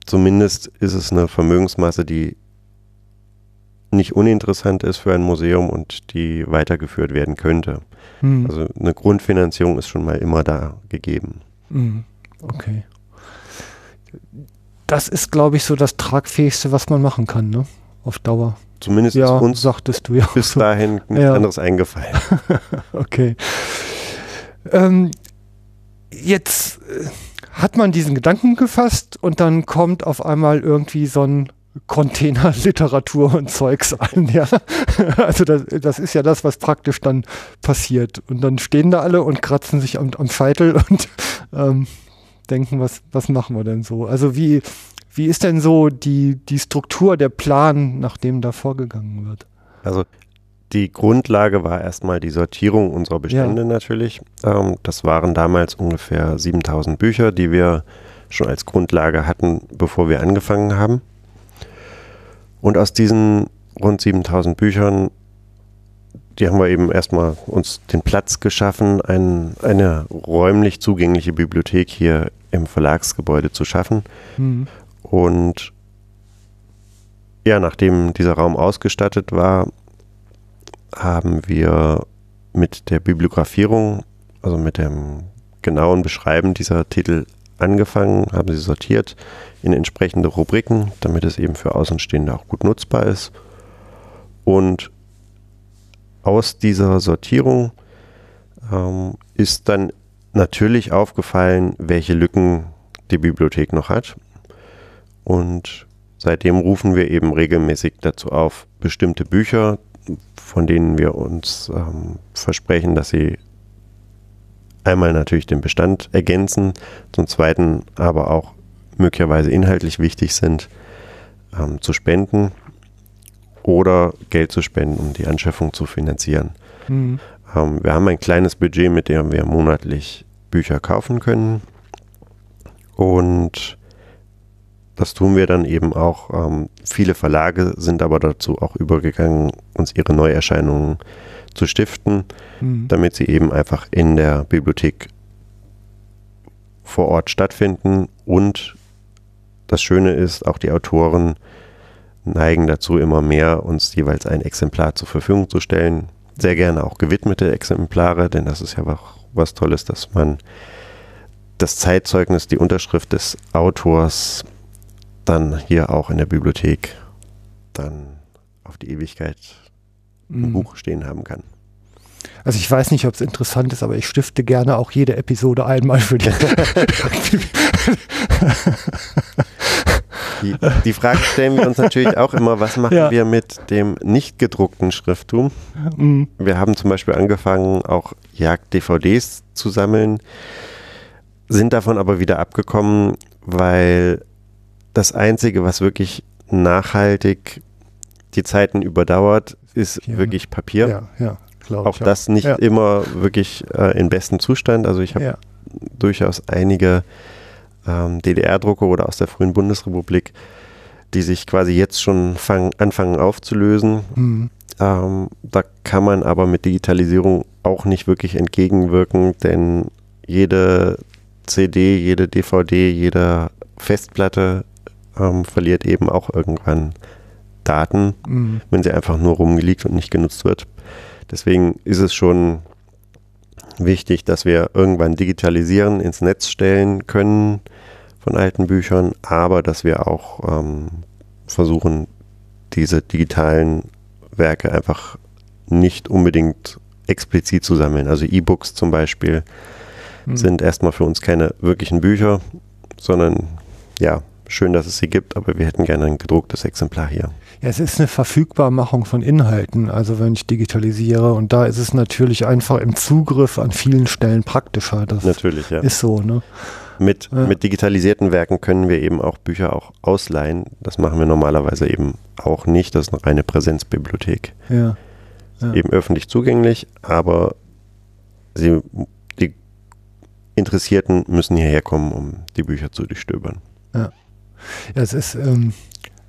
zumindest ist es eine Vermögensmasse, die nicht uninteressant ist für ein Museum und die weitergeführt werden könnte. Mhm. Also eine Grundfinanzierung ist schon mal immer da gegeben. Mhm. Okay. Das ist, glaube ich, so das Tragfähigste, was man machen kann, ne? Auf Dauer. Zumindest ja, uns sagtest du ja bis dahin nichts ja. anderes eingefallen. okay. Ähm, jetzt äh, hat man diesen Gedanken gefasst und dann kommt auf einmal irgendwie so ein Container Literatur und Zeugs an, ja. Also das, das ist ja das, was praktisch dann passiert. Und dann stehen da alle und kratzen sich am, am Scheitel und ähm, denken, was, was machen wir denn so? Also wie, wie ist denn so die, die Struktur, der Plan, nach dem da vorgegangen wird? Also die Grundlage war erstmal die Sortierung unserer Bestände ja. natürlich. Ähm, das waren damals ungefähr 7000 Bücher, die wir schon als Grundlage hatten, bevor wir angefangen haben. Und aus diesen rund 7000 Büchern, die haben wir eben erstmal uns den Platz geschaffen, ein, eine räumlich zugängliche Bibliothek hier im Verlagsgebäude zu schaffen. Mhm. Und ja, nachdem dieser Raum ausgestattet war, haben wir mit der Bibliografierung, also mit dem genauen Beschreiben dieser Titel angefangen, haben sie sortiert in entsprechende Rubriken, damit es eben für Außenstehende auch gut nutzbar ist. Und aus dieser Sortierung ähm, ist dann natürlich aufgefallen, welche Lücken die Bibliothek noch hat. Und seitdem rufen wir eben regelmäßig dazu auf, bestimmte Bücher von denen wir uns ähm, versprechen, dass sie einmal natürlich den Bestand ergänzen, zum Zweiten aber auch möglicherweise inhaltlich wichtig sind, ähm, zu spenden oder Geld zu spenden, um die Anschaffung zu finanzieren. Mhm. Ähm, wir haben ein kleines Budget, mit dem wir monatlich Bücher kaufen können und das tun wir dann eben auch. Ähm, viele Verlage sind aber dazu auch übergegangen, uns ihre Neuerscheinungen zu stiften, mhm. damit sie eben einfach in der Bibliothek vor Ort stattfinden. Und das Schöne ist, auch die Autoren neigen dazu, immer mehr uns jeweils ein Exemplar zur Verfügung zu stellen. Sehr gerne auch gewidmete Exemplare, denn das ist ja auch was Tolles, dass man das Zeitzeugnis, die Unterschrift des Autors dann hier auch in der Bibliothek dann auf die Ewigkeit ein mhm. Buch stehen haben kann. Also ich weiß nicht, ob es interessant ist, aber ich stifte gerne auch jede Episode einmal für die. Die, die Frage stellen wir uns natürlich auch immer, was machen Ja. wir mit dem nicht gedruckten Schrifttum? Mhm. Wir haben zum Beispiel angefangen, auch Jagd-DVDs zu sammeln, sind davon aber wieder abgekommen, weil das Einzige, was wirklich nachhaltig die Zeiten überdauert, ist Ja. wirklich Papier. Ja, ja, glaube Auch ich. das nicht Ja. immer wirklich äh, in bestem Zustand. Also ich habe Ja. durchaus einige ähm, DDR-Drucke oder aus der frühen Bundesrepublik, die sich quasi jetzt schon fang, anfangen aufzulösen. Mhm. Ähm, da kann man aber mit Digitalisierung auch nicht wirklich entgegenwirken, denn jede CD, jede DVD, jede Festplatte ähm, verliert eben auch irgendwann Daten, Mhm. wenn sie einfach nur rumliegt und nicht genutzt wird. Deswegen ist es schon wichtig, dass wir irgendwann digitalisieren, ins Netz stellen können von alten Büchern, aber dass wir auch ähm, versuchen, diese digitalen Werke einfach nicht unbedingt explizit zu sammeln. Also E-Books zum Beispiel Mhm. sind erstmal für uns keine wirklichen Bücher, sondern ja, schön, dass es sie gibt, aber wir hätten gerne ein gedrucktes Exemplar hier. Ja, es ist eine Verfügbarmachung von Inhalten, also wenn ich digitalisiere. Und da ist es natürlich einfach im Zugriff an vielen Stellen praktischer. Das Natürlich, ja. ist so, ne? Mit, Ja. mit digitalisierten Werken können wir eben auch Bücher auch ausleihen. Das machen wir normalerweise eben auch nicht. Das ist eine reine Präsenzbibliothek. Ja. Ja. Eben öffentlich zugänglich, aber sie, die Interessierten müssen hierher kommen, um die Bücher zu durchstöbern. Ja, es ist, ähm,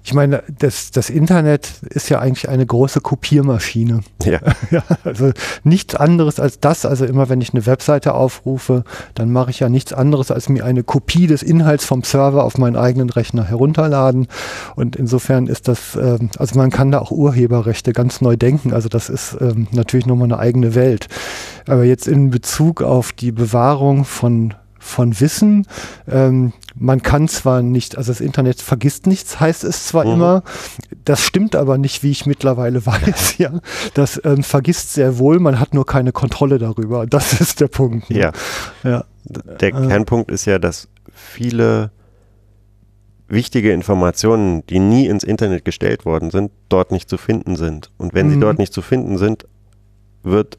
ich meine, das, das Internet ist ja eigentlich eine große Kopiermaschine. Ja, Ja, also nichts anderes als das. Also immer wenn ich eine Webseite aufrufe, dann mache ich ja nichts anderes, als mir eine Kopie des Inhalts vom Server auf meinen eigenen Rechner herunterladen. Und insofern ist das, ähm, also man kann da auch Urheberrechte ganz neu denken. Also das ist ähm, natürlich nochmal eine eigene Welt. Aber jetzt in Bezug auf die Bewahrung von von Wissen. Ähm, man kann zwar nicht, also das Internet vergisst nichts, heißt es zwar Mhm. immer, das stimmt aber nicht, wie ich mittlerweile weiß, ja. Das ähm, vergisst sehr wohl, man hat nur keine Kontrolle darüber. Das ist der Punkt. ne? ja. ja. Der Äh. Kernpunkt ist ja, dass viele wichtige Informationen, die nie ins Internet gestellt worden sind, dort nicht zu finden sind. Und wenn sie Mhm. dort nicht zu finden sind, wird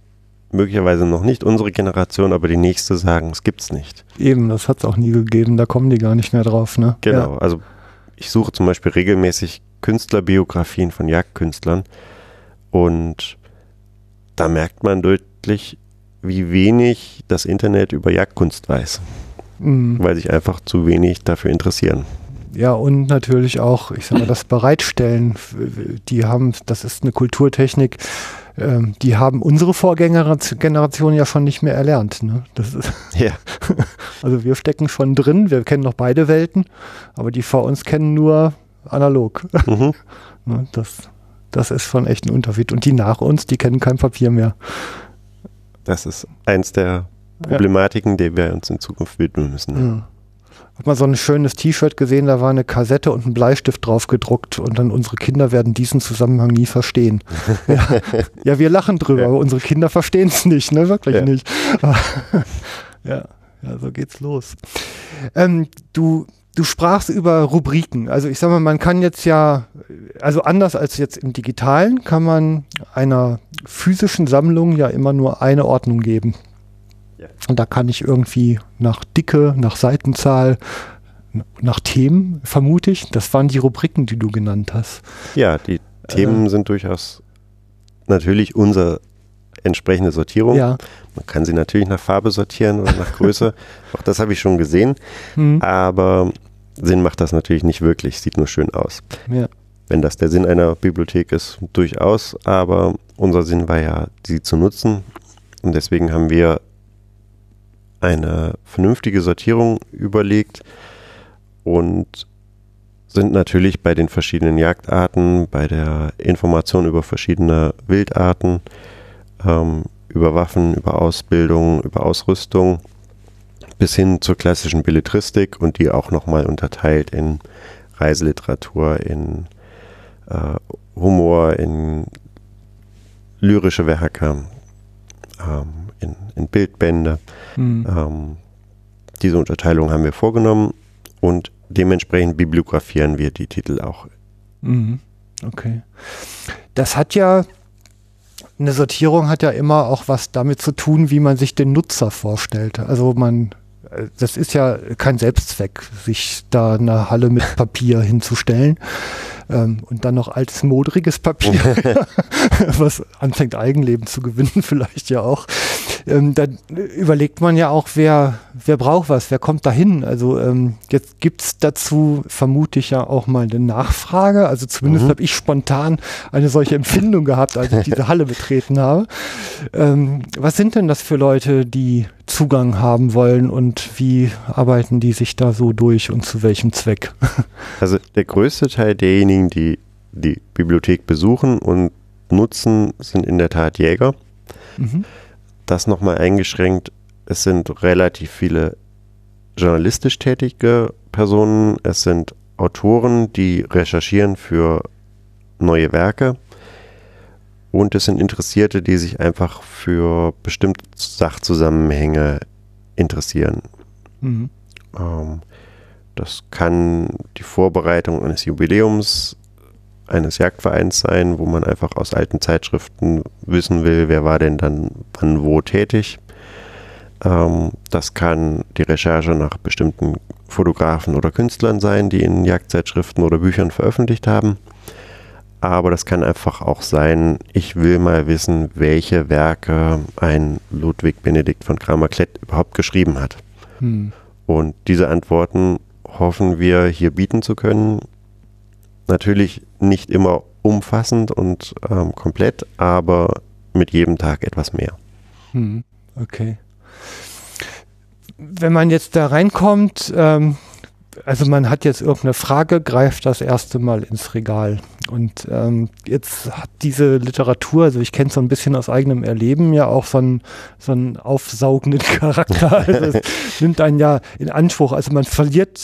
möglicherweise noch nicht unsere Generation, aber die nächste sagen, es gibt's nicht. Eben, das hat es auch nie gegeben, da kommen die gar nicht mehr drauf, ne? Genau. Also ich suche zum Beispiel regelmäßig Künstlerbiografien von Jagdkünstlern und da merkt man deutlich, wie wenig das Internet über Jagdkunst weiß, Ja. Mhm. weil sich einfach zu wenig dafür interessieren. Ja, und natürlich auch, ich sag mal, das Bereitstellen, die haben, das ist eine Kulturtechnik, ähm, die haben unsere Vorgängergeneration ja schon nicht mehr erlernt. Ne? Das ist, Ja, also wir stecken schon drin, wir kennen noch beide Welten, aber die vor uns kennen nur analog. mhm. Ne? Das, das ist schon echt ein Unterschied. Und die nach uns, die kennen kein Papier mehr. das ist eins der Problematiken, der wir uns in Zukunft widmen müssen. Ja. Hab mal so ein schönes T-Shirt gesehen, da war eine Kassette und ein Bleistift drauf gedruckt und dann unsere Kinder werden diesen Zusammenhang nie verstehen. ja, ja, wir lachen drüber, Ja. aber unsere Kinder verstehen es nicht, ne? Wirklich Ja. nicht. ja, ja, so geht's los. Ähm, du, du sprachst über Rubriken. Also ich sag mal, man kann jetzt ja, also anders als jetzt im Digitalen, kann man einer physischen Sammlung ja immer nur eine Ordnung geben. Und da kann ich irgendwie nach Dicke, nach Seitenzahl, nach Themen, vermute ich. Das waren die Rubriken, die du genannt hast. Ja, die Themen sind durchaus natürlich unsere entsprechende Sortierung. Ja. Man kann sie natürlich nach Farbe sortieren oder nach Größe. Auch das habe ich schon gesehen. Hm. Aber Sinn macht das natürlich nicht wirklich. Sieht nur schön aus. ja. Wenn das der Sinn einer Bibliothek ist, durchaus. Aber unser Sinn war ja, sie zu nutzen. Und deswegen haben wir eine vernünftige Sortierung überlegt und sind natürlich bei den verschiedenen Jagdarten, bei der Information über verschiedene Wildarten, ähm, über Waffen, über Ausbildung, über Ausrüstung bis hin zur klassischen Belletristik und die auch nochmal unterteilt in Reiseliteratur, in äh, Humor, in lyrische Werke, ähm, in, Bildbände. Hm. Ähm, diese Unterteilung haben wir vorgenommen und dementsprechend bibliografieren wir die Titel auch. Mhm. Okay. Das hat ja, eine Sortierung hat ja immer auch was damit zu tun, wie man sich den Nutzer vorstellt. Also man, äh, das ist ja kein Selbstzweck, sich da eine Halle mit Papier hinzustellen. Ähm, und dann noch altes, modriges Papier, was anfängt Eigenleben zu gewinnen, vielleicht ja auch. Ähm, dann überlegt man ja auch, wer, wer braucht was, wer kommt dahin. Also ähm, jetzt gibt's dazu, vermute ich ja auch mal eine Nachfrage. Also zumindest mhm. habe ich spontan eine solche Empfindung gehabt, als ich diese Halle betreten habe. Ähm, was sind denn das für Leute, die Zugang haben wollen und wie arbeiten die sich da so durch und zu welchem Zweck? Also der größte Teil derjenigen, die die Bibliothek besuchen und nutzen, sind in der Tat Jäger. Mhm. Das nochmal eingeschränkt, es sind relativ viele journalistisch tätige Personen, es sind Autoren, die recherchieren für neue Werke und es sind Interessierte, die sich einfach für bestimmte Sachzusammenhänge interessieren. Mhm. Ähm, das kann die Vorbereitung eines Jubiläums eines Jagdvereins sein, wo man einfach aus alten Zeitschriften wissen will, wer war denn dann wann wo tätig. Ähm, das kann die Recherche nach bestimmten Fotografen oder Künstlern sein, die in Jagdzeitschriften oder Büchern veröffentlicht haben. Aber das kann einfach auch sein, ich will mal wissen, welche Werke ein Ludwig Benedikt von Kramer-Klett überhaupt geschrieben hat. Hm. Und diese Antworten hoffen wir hier bieten zu können. Natürlich nicht immer umfassend und ähm, komplett, aber mit jedem Tag etwas mehr. Hm. Okay. Wenn man jetzt da reinkommt, ähm, also man hat jetzt irgendeine Frage, greift das erste Mal ins Regal. Und ähm, jetzt hat diese Literatur, also ich kenne es so ein bisschen aus eigenem Erleben, ja auch so einen, so einen aufsaugenden Charakter. Also es nimmt einen ja in Anspruch. Also man verliert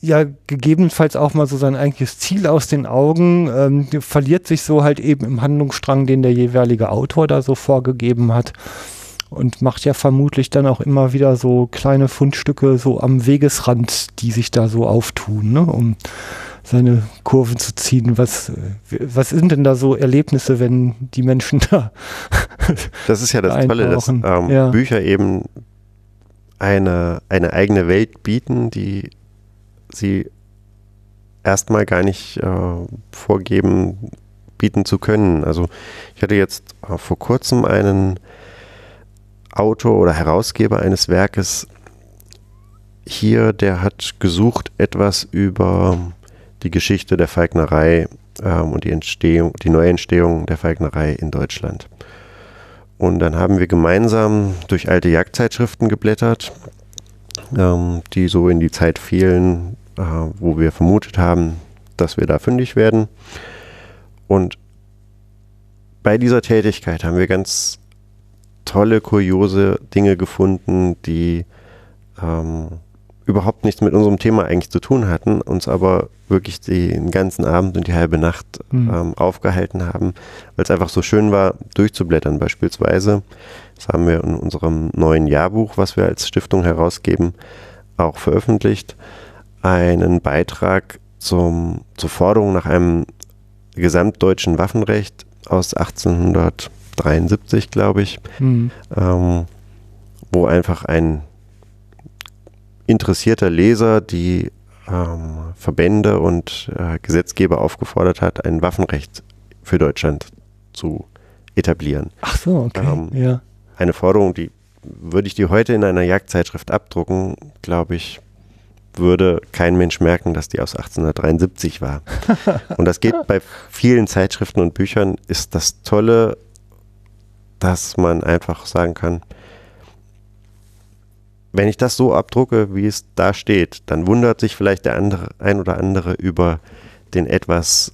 ja gegebenenfalls auch mal so sein eigentliches Ziel aus den Augen, ähm, verliert sich so halt eben im Handlungsstrang, den der jeweilige Autor da so vorgegeben hat und macht ja vermutlich dann auch immer wieder so kleine Fundstücke so am Wegesrand, die sich da so auftun, ne, um seine Kurven zu ziehen. Was, was sind denn da so Erlebnisse, wenn die Menschen da? das ist ja das Tolle, dass ähm, ja. Bücher eben eine, eine eigene Welt bieten, die sie erstmal gar nicht äh, vorgeben, bieten zu können. Also ich hatte jetzt äh, vor kurzem einen Autor oder Herausgeber eines Werkes hier, der hat gesucht etwas über die Geschichte der Falknerei ähm, und die Entstehung, die Neuentstehung der Falknerei in Deutschland. Und dann haben wir gemeinsam durch alte Jagdzeitschriften geblättert, ähm, die so in die Zeit fielen, äh, wo wir vermutet haben, dass wir da fündig werden. Und bei dieser Tätigkeit haben wir ganz tolle, kuriose Dinge gefunden, die ähm, überhaupt nichts mit unserem Thema eigentlich zu tun hatten, uns aber wirklich den ganzen Abend und die halbe Nacht mhm. ähm, aufgehalten haben, weil es einfach so schön war, durchzublättern beispielsweise. Das haben wir in unserem neuen Jahrbuch, was wir als Stiftung herausgeben, auch veröffentlicht. Einen Beitrag zum, zur Forderung nach einem gesamtdeutschen Waffenrecht aus 1800 73, glaube ich, mhm. ähm, wo einfach ein interessierter Leser die ähm, Verbände und äh, Gesetzgeber aufgefordert hat, ein Waffenrecht für Deutschland zu etablieren. Ach so, okay. Ähm, ja. Eine Forderung, die würde ich die heute in einer Jagdzeitschrift abdrucken, glaube ich, würde kein Mensch merken, dass die aus 1873 war. und das geht bei vielen Zeitschriften und Büchern, ist das Tolle dass man einfach sagen kann, wenn ich das so abdrucke, wie es da steht, dann wundert sich vielleicht der andere, ein oder andere über den etwas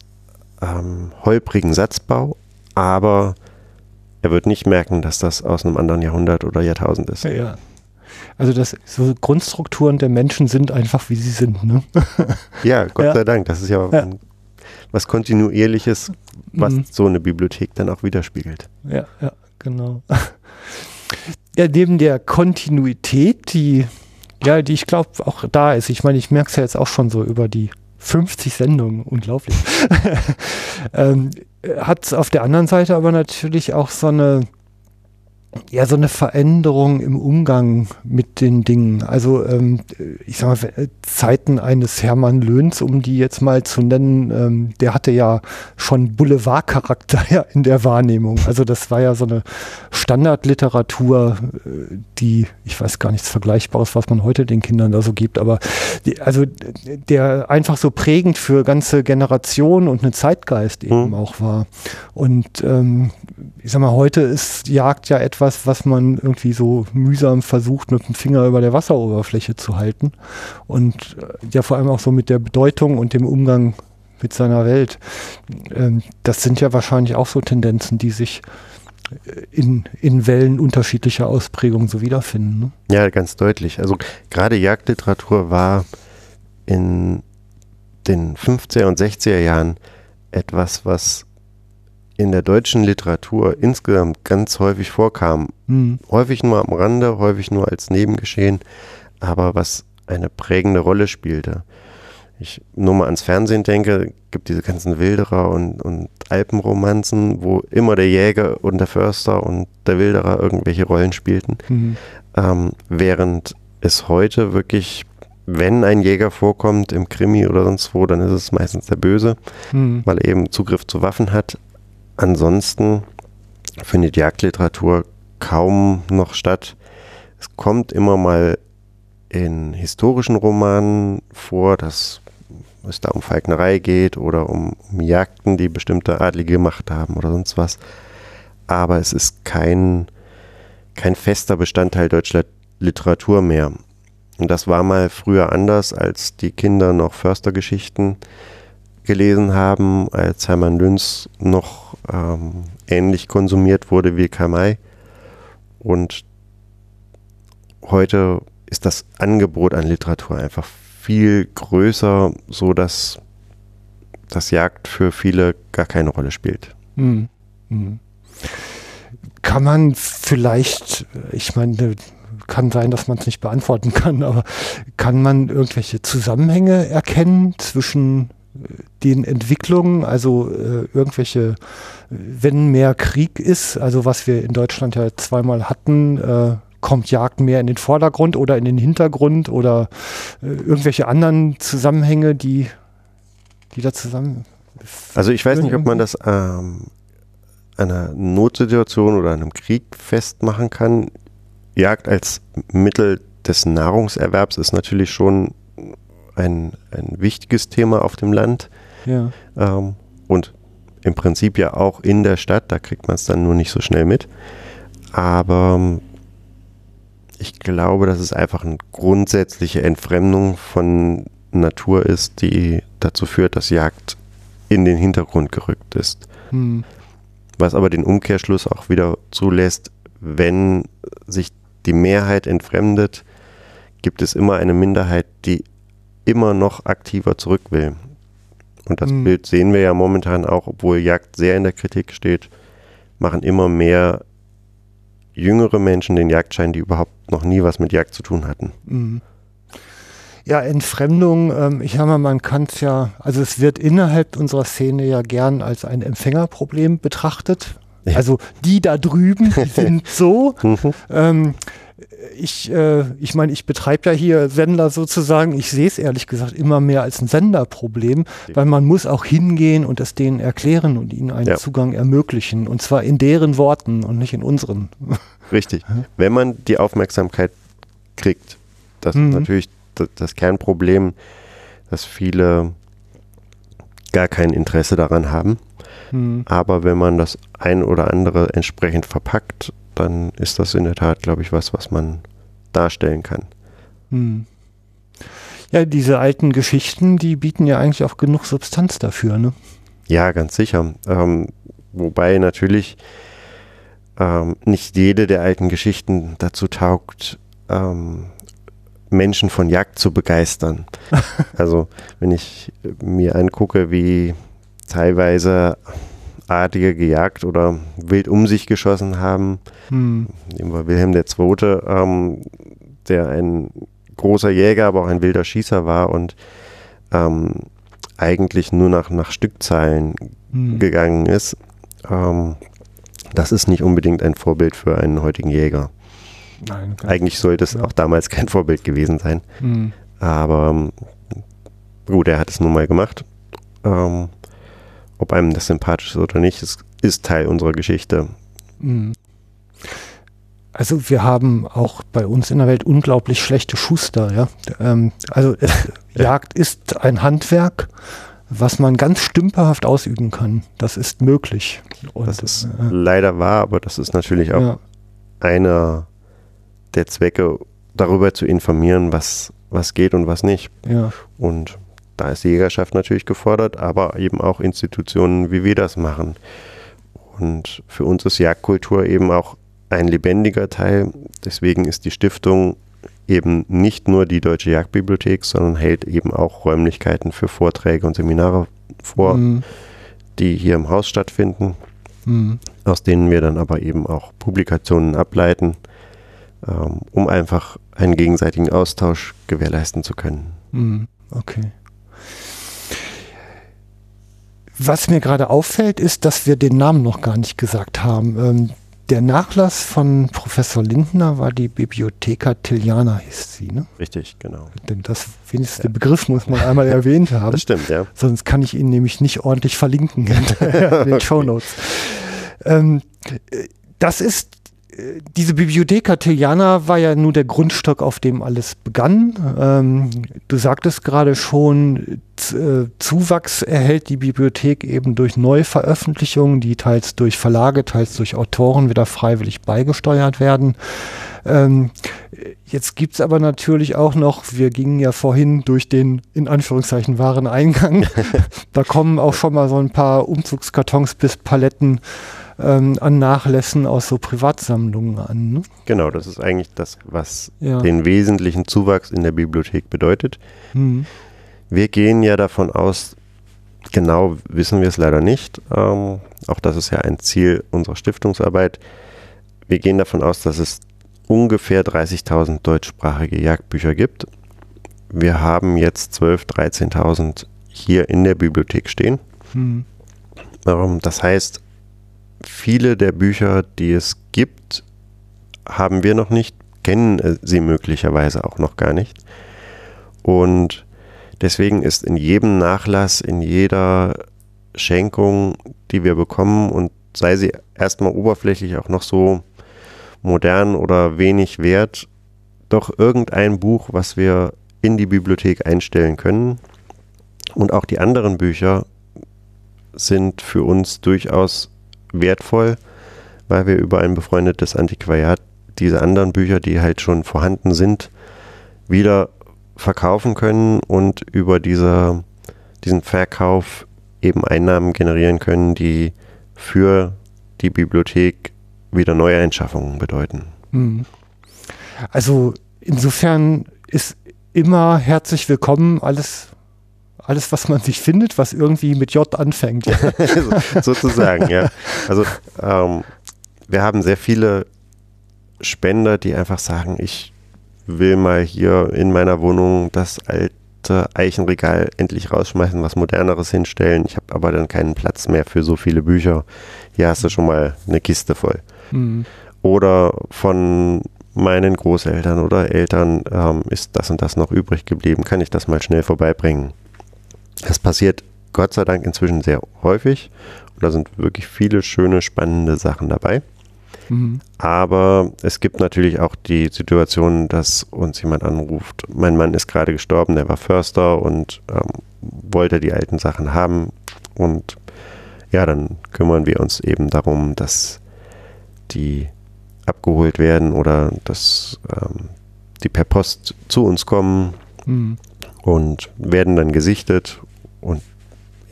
ähm, holprigen Satzbau, aber er wird nicht merken, dass das aus einem anderen Jahrhundert oder Jahrtausend ist. Ja. Also das so Grundstrukturen der Menschen sind einfach wie sie sind, ne? ja, Gott ja. sei Dank. Das ist ja, ja. was kontinuierliches, was mhm. so eine Bibliothek dann auch widerspiegelt. Ja, ja genau. Ja, neben der Kontinuität, die Ja, die ich glaube auch da ist. Ich meine, ich merke es ja jetzt auch schon so über die 50 Sendungen, unglaublich. ähm, hat auf der anderen Seite aber natürlich auch so eine ja, so eine Veränderung im Umgang mit den Dingen. Also ähm, ich sag mal, Zeiten eines Hermann Löhns, um die jetzt mal zu nennen, ähm, der hatte ja schon Boulevardcharakter ja, in der Wahrnehmung. Also das war ja so eine Standardliteratur, äh, die, ich weiß gar nichts Vergleichbares, was man heute den Kindern da so gibt, aber die, also der einfach so prägend für ganze Generationen und eine Zeitgeist eben mhm. auch war. Und ähm, ich sag mal, heute ist Jagd ja etwas, etwas, was man irgendwie so mühsam versucht, mit dem Finger über der Wasseroberfläche zu halten. Und äh, ja, vor allem auch so mit der Bedeutung und dem Umgang mit seiner Welt. Ähm, das sind ja wahrscheinlich auch so Tendenzen, die sich äh, in, in Wellen unterschiedlicher Ausprägung so wiederfinden. Ne? Ja, ganz deutlich. Also gerade Jagdliteratur war in den 50er und 60er Jahren etwas, was in der deutschen Literatur insgesamt ganz häufig vorkam. Mhm. Häufig nur am Rande, häufig nur als Nebengeschehen, aber was eine prägende Rolle spielte. Ich nur mal ans Fernsehen denke, gibt diese ganzen Wilderer und, und Alpenromanzen, wo immer der Jäger und der Förster und der Wilderer irgendwelche Rollen spielten. Mhm. Ähm, während es heute wirklich, wenn ein Jäger vorkommt im Krimi oder sonst wo, dann ist es meistens der Böse, mhm. weil er eben Zugriff zu Waffen hat, Ansonsten findet Jagdliteratur kaum noch statt. Es kommt immer mal in historischen Romanen vor, dass es da um Falknerei geht oder um, Jagden, die bestimmte Adlige gemacht haben oder sonst was. Aber es ist kein, kein fester Bestandteil deutscher Literatur mehr. Und das war mal früher anders, als die Kinder noch Förstergeschichten gelesen haben, als Hermann Lünz noch ähm, ähnlich konsumiert wurde wie Kamai. Und heute ist das Angebot an Literatur einfach viel größer, so dass das Jagd für viele gar keine Rolle spielt. Mhm. Mhm. Kann man vielleicht, ich meine, kann sein, dass man es nicht beantworten kann, aber kann man irgendwelche Zusammenhänge erkennen zwischen den Entwicklungen, also äh, irgendwelche, wenn mehr Krieg ist, also was wir in Deutschland ja zweimal hatten, äh, kommt Jagd mehr in den Vordergrund oder in den Hintergrund oder äh, irgendwelche anderen Zusammenhänge, die, die da zusammen. Also ich weiß nicht, ob man das ähm, einer Notsituation oder einem Krieg festmachen kann. Jagd als Mittel des Nahrungserwerbs ist natürlich schon ein, ein wichtiges Thema auf dem Land. Ja. Ähm, und im Prinzip ja auch in der Stadt, da kriegt man es dann nur nicht so schnell mit. Aber ähm, ich glaube, dass es einfach eine grundsätzliche Entfremdung von Natur ist, die dazu führt, dass Jagd in den Hintergrund gerückt ist. Hm. Was aber den Umkehrschluss auch wieder zulässt, wenn sich die Mehrheit entfremdet, gibt es immer eine Minderheit, die immer noch aktiver zurück will. Und das mhm. Bild sehen wir ja momentan auch, obwohl Jagd sehr in der Kritik steht, machen immer mehr jüngere Menschen den Jagdschein, die überhaupt noch nie was mit Jagd zu tun hatten. Mhm. Ja, Entfremdung, ähm, ich habe mal, man kann es ja, also es wird innerhalb unserer Szene ja gern als ein Empfängerproblem betrachtet. Ja. Also die da drüben sind so. Mhm. ähm, ich, äh, ich meine, ich betreibe ja hier Sender sozusagen. Ich sehe es ehrlich gesagt immer mehr als ein Senderproblem, weil man muss auch hingehen und es denen erklären und ihnen einen ja. Zugang ermöglichen. Und zwar in deren Worten und nicht in unseren. Richtig. Wenn man die Aufmerksamkeit kriegt, das mhm. ist natürlich das, Kernproblem, dass viele gar kein Interesse daran haben. Mhm. Aber wenn man das ein oder andere entsprechend verpackt dann ist das in der Tat, glaube ich, was, was man darstellen kann. Hm. Ja, diese alten Geschichten, die bieten ja eigentlich auch genug Substanz dafür, ne? Ja, ganz sicher. Ähm, wobei natürlich ähm, nicht jede der alten Geschichten dazu taugt, ähm, Menschen von Jagd zu begeistern. also wenn ich mir angucke, wie teilweise Artige gejagt oder wild um sich geschossen haben. Hm. Nehmen wir Wilhelm II., ähm, der ein großer Jäger, aber auch ein wilder Schießer war und ähm, eigentlich nur nach, nach Stückzahlen hm. gegangen ist. Ähm, das ist nicht unbedingt ein Vorbild für einen heutigen Jäger. Nein, Eigentlich sollte es ja. auch damals kein Vorbild gewesen sein. Mhm. Aber gut, er hat es nun mal gemacht. Ähm, ob einem das sympathisch ist oder nicht, es ist Teil unserer Geschichte. Mhm. Also wir haben auch bei uns in der Welt unglaublich schlechte Schuster. Ja? Ähm, also es, Jagd ist ein Handwerk, was man ganz stümperhaft ausüben kann. Das ist möglich. Und, das ist äh, leider wahr, aber das ist natürlich auch ja. einer der Zwecke, darüber zu informieren, was, was geht und was nicht. Ja. Und da ist die Jägerschaft natürlich gefordert, aber eben auch Institutionen, wie wir das machen. Und für uns ist Jagdkultur eben auch ein lebendiger Teil. Deswegen ist die Stiftung eben nicht nur die Deutsche Jagdbibliothek, sondern hält eben auch Räumlichkeiten für Vorträge und Seminare vor, mhm. die hier im Haus stattfinden, mhm. aus denen wir dann aber eben auch Publikationen ableiten, ähm, um einfach einen gegenseitigen Austausch gewährleisten zu können. Mhm. Okay. Was mir gerade auffällt, ist, dass wir den Namen noch gar nicht gesagt haben. Ähm, der Nachlass von Professor Lindner war die Bibliotheca Tilliana, hieß sie, ne? Richtig, genau. Denn das wenigstens ja. Begriff muss man einmal erwähnt haben. Das stimmt, ja. Sonst kann ich ihn nämlich nicht ordentlich verlinken in den Show Notes. Ähm, das ist diese Bibliotheca Tilliana war ja nur der Grundstock, auf dem alles begann. Ähm, du sagtest gerade schon, äh, Zuwachs erhält die Bibliothek eben durch Neuveröffentlichungen, die teils durch Verlage, teils durch Autoren wieder freiwillig beigesteuert werden. Ähm, jetzt gibt's aber natürlich auch noch, wir gingen ja vorhin durch den in Anführungszeichen wahren Eingang. da kommen auch schon mal so ein paar Umzugskartons bis Paletten ähm, an Nachlässen aus so Privatsammlungen an. Ne? Genau, das ist eigentlich das, was ja. den wesentlichen Zuwachs in der Bibliothek bedeutet. Mhm. Wir gehen ja davon aus, genau wissen wir es leider nicht, ähm, auch das ist ja ein Ziel unserer Stiftungsarbeit. Wir gehen davon aus, dass es ungefähr 30.000 deutschsprachige Jagdbücher gibt. Wir haben jetzt 12.000, 13.000 hier in der Bibliothek stehen. Mhm. Das heißt, viele der Bücher, die es gibt, haben wir noch nicht, kennen äh, sie möglicherweise auch noch gar nicht. Und deswegen ist in jedem Nachlass, in jeder Schenkung, die wir bekommen, und sei sie erstmal oberflächlich auch noch so modern oder wenig wert, doch irgendein Buch, was wir in die Bibliothek einstellen können. Und auch die anderen Bücher sind für uns durchaus wertvoll, weil wir über ein befreundetes Antiquariat diese anderen Bücher, die halt schon vorhanden sind, wieder verkaufen können und über diese, diesen Verkauf eben Einnahmen generieren können, die für die Bibliothek wieder neue Einschaffungen bedeuten. Hm. Also insofern ist immer herzlich willkommen alles alles, was man sich findet, was irgendwie mit J anfängt. Sozusagen, ja. Also ähm, wir haben sehr viele Spender, die einfach sagen, ich will mal hier in meiner Wohnung das alte Eichenregal endlich rausschmeißen, was moderneres hinstellen. Ich habe aber dann keinen Platz mehr für so viele Bücher. Hier hast du schon mal eine Kiste voll. Mhm. Oder von meinen Großeltern oder Eltern ähm, ist das und das noch übrig geblieben, kann ich das mal schnell vorbeibringen. Das passiert Gott sei Dank inzwischen sehr häufig und da sind wirklich viele schöne, spannende Sachen dabei. Mhm. Aber es gibt natürlich auch die Situation, dass uns jemand anruft, mein Mann ist gerade gestorben, der war Förster und ähm, wollte die alten Sachen haben. Und ja, dann kümmern wir uns eben darum, dass die abgeholt werden oder dass ähm, die per Post zu uns kommen mhm. und werden dann gesichtet und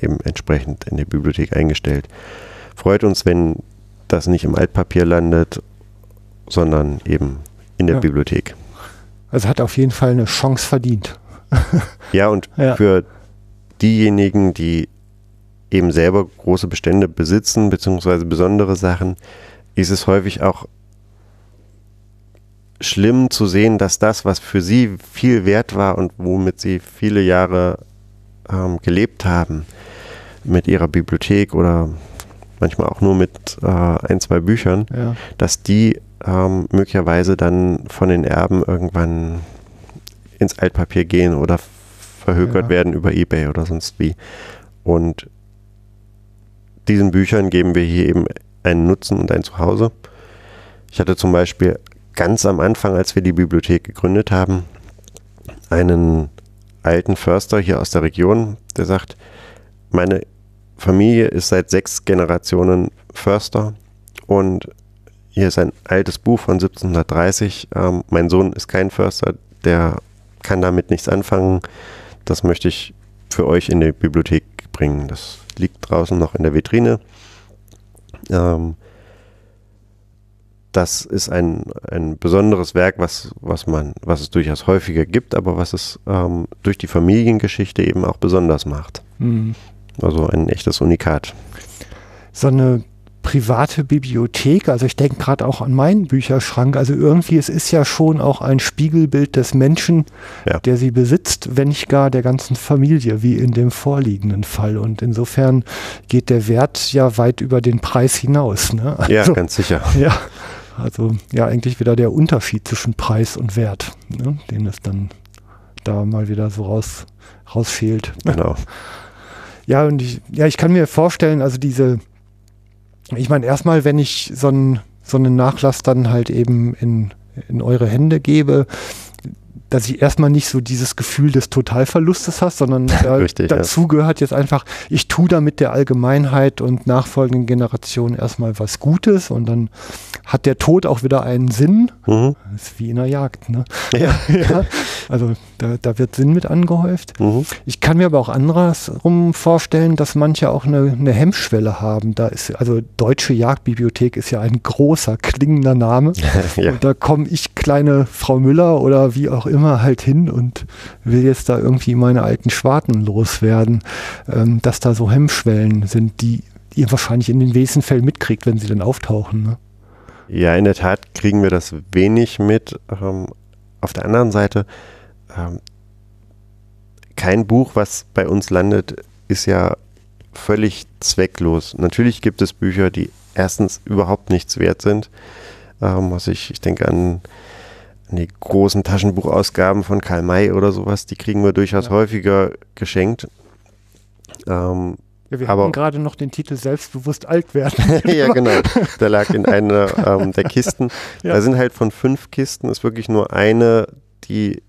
eben entsprechend in der Bibliothek eingestellt. Freut uns, wenn das nicht im Altpapier landet, sondern eben in der ja. Bibliothek. Also hat auf jeden Fall eine Chance verdient. ja, und ja. für diejenigen, die eben selber große Bestände besitzen, beziehungsweise besondere Sachen, ist es häufig auch schlimm zu sehen, dass das, was für sie viel wert war und womit sie viele Jahre ähm, gelebt haben, mit ihrer Bibliothek oder manchmal auch nur mit äh, ein, zwei Büchern, Ja. dass die ähm, möglicherweise dann von den Erben irgendwann ins Altpapier gehen oder verhökert Ja. werden über Ebay oder sonst wie. Und diesen Büchern geben wir hier eben einen Nutzen und ein Zuhause. Ich hatte zum Beispiel ganz am Anfang, als wir die Bibliothek gegründet haben, einen alten Förster hier aus der Region, der sagt, meine Familie ist seit sechs Generationen Förster und hier ist ein altes Buch von 1730. Ähm, mein Sohn ist kein Förster, der kann damit nichts anfangen. Das möchte ich für euch in die Bibliothek bringen. Das liegt draußen noch in der Vitrine. Ähm, das ist ein, ein besonderes Werk, was, was, man, was es durchaus häufiger gibt, aber was es ähm, durch die Familiengeschichte eben auch besonders macht. Hm. Also ein echtes Unikat. So eine private Bibliothek, also ich denke gerade auch an meinen Bücherschrank, also irgendwie, es ist ja schon auch ein Spiegelbild des Menschen, Ja. der sie besitzt, wenn nicht gar der ganzen Familie, wie in dem vorliegenden Fall. Und insofern geht der Wert ja weit über den Preis hinaus. Ne? Ja, Also, ganz sicher. ja, also ja, eigentlich wieder der Unterschied zwischen Preis und Wert, ne? den es dann da mal wieder so raus, rausfehlt. Genau. Ja, und ich, ja, ich kann mir vorstellen, also diese, ich meine, erstmal, wenn ich so einen, so einen Nachlass dann halt eben in, in eure Hände gebe, dass ich erstmal nicht so dieses Gefühl des Totalverlustes hast, sondern da, Richtig, ja. dazu gehört jetzt einfach, ich tue damit der Allgemeinheit und nachfolgenden Generationen erstmal was Gutes und dann hat der Tod auch wieder einen Sinn. Mhm. Das ist wie in der Jagd, ne? Ja. ja, also da, da wird Sinn mit angehäuft. Mhm. Ich kann mir aber auch andersrum vorstellen, dass manche auch eine, eine Hemmschwelle haben. Da ist, also Deutsche Jagdbibliothek ist ja ein großer, klingender Name. ja. Und da komme ich, kleine Frau Müller oder wie auch immer, halt hin und will jetzt da irgendwie meine alten Schwarten loswerden. Ähm, dass da so Hemmschwellen sind, die ihr wahrscheinlich in den wenigsten Fällen mitkriegt, wenn sie dann auftauchen. Ne? Ja, in der Tat kriegen wir das wenig mit. Ähm, auf der anderen Seite, ähm, kein Buch, was bei uns landet, ist ja völlig zwecklos. Natürlich gibt es Bücher, die erstens überhaupt nichts wert sind. Ähm, was ich, ich denke an, die großen Taschenbuchausgaben von Karl May oder sowas, die kriegen wir durchaus Ja. häufiger geschenkt. Ähm, Ja, wir Aber- hatten gerade noch den Titel Selbstbewusst alt werden. ja, genau. Der lag in einer ähm, der Kisten. Ja. Da sind halt von fünf Kisten ist wirklich nur eine, die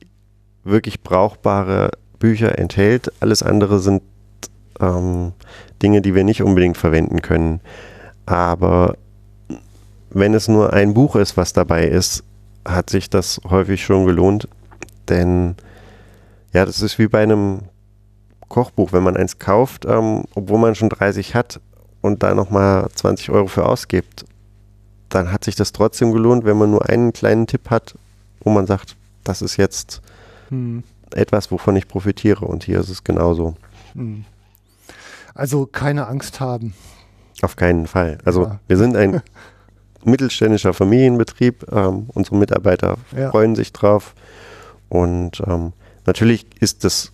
wirklich brauchbare Bücher enthält. Alles andere sind ähm, Dinge, die wir nicht unbedingt verwenden können. Aber wenn es nur ein Buch ist, was dabei ist, hat sich das häufig schon gelohnt. Denn ja, das ist wie bei einem Kochbuch, wenn man eins kauft, ähm, obwohl man schon 30 hat und da nochmal 20 Euro für ausgibt, dann hat sich das trotzdem gelohnt, wenn man nur einen kleinen Tipp hat, wo man sagt, das ist jetzt Hm, etwas, wovon ich profitiere. Und hier ist es genauso. hm. Also keine Angst haben. Auf keinen Fall. Also Ja. wir sind ein mittelständischer Familienbetrieb. Ähm, unsere Mitarbeiter Ja. freuen sich drauf. Und ähm, natürlich ist das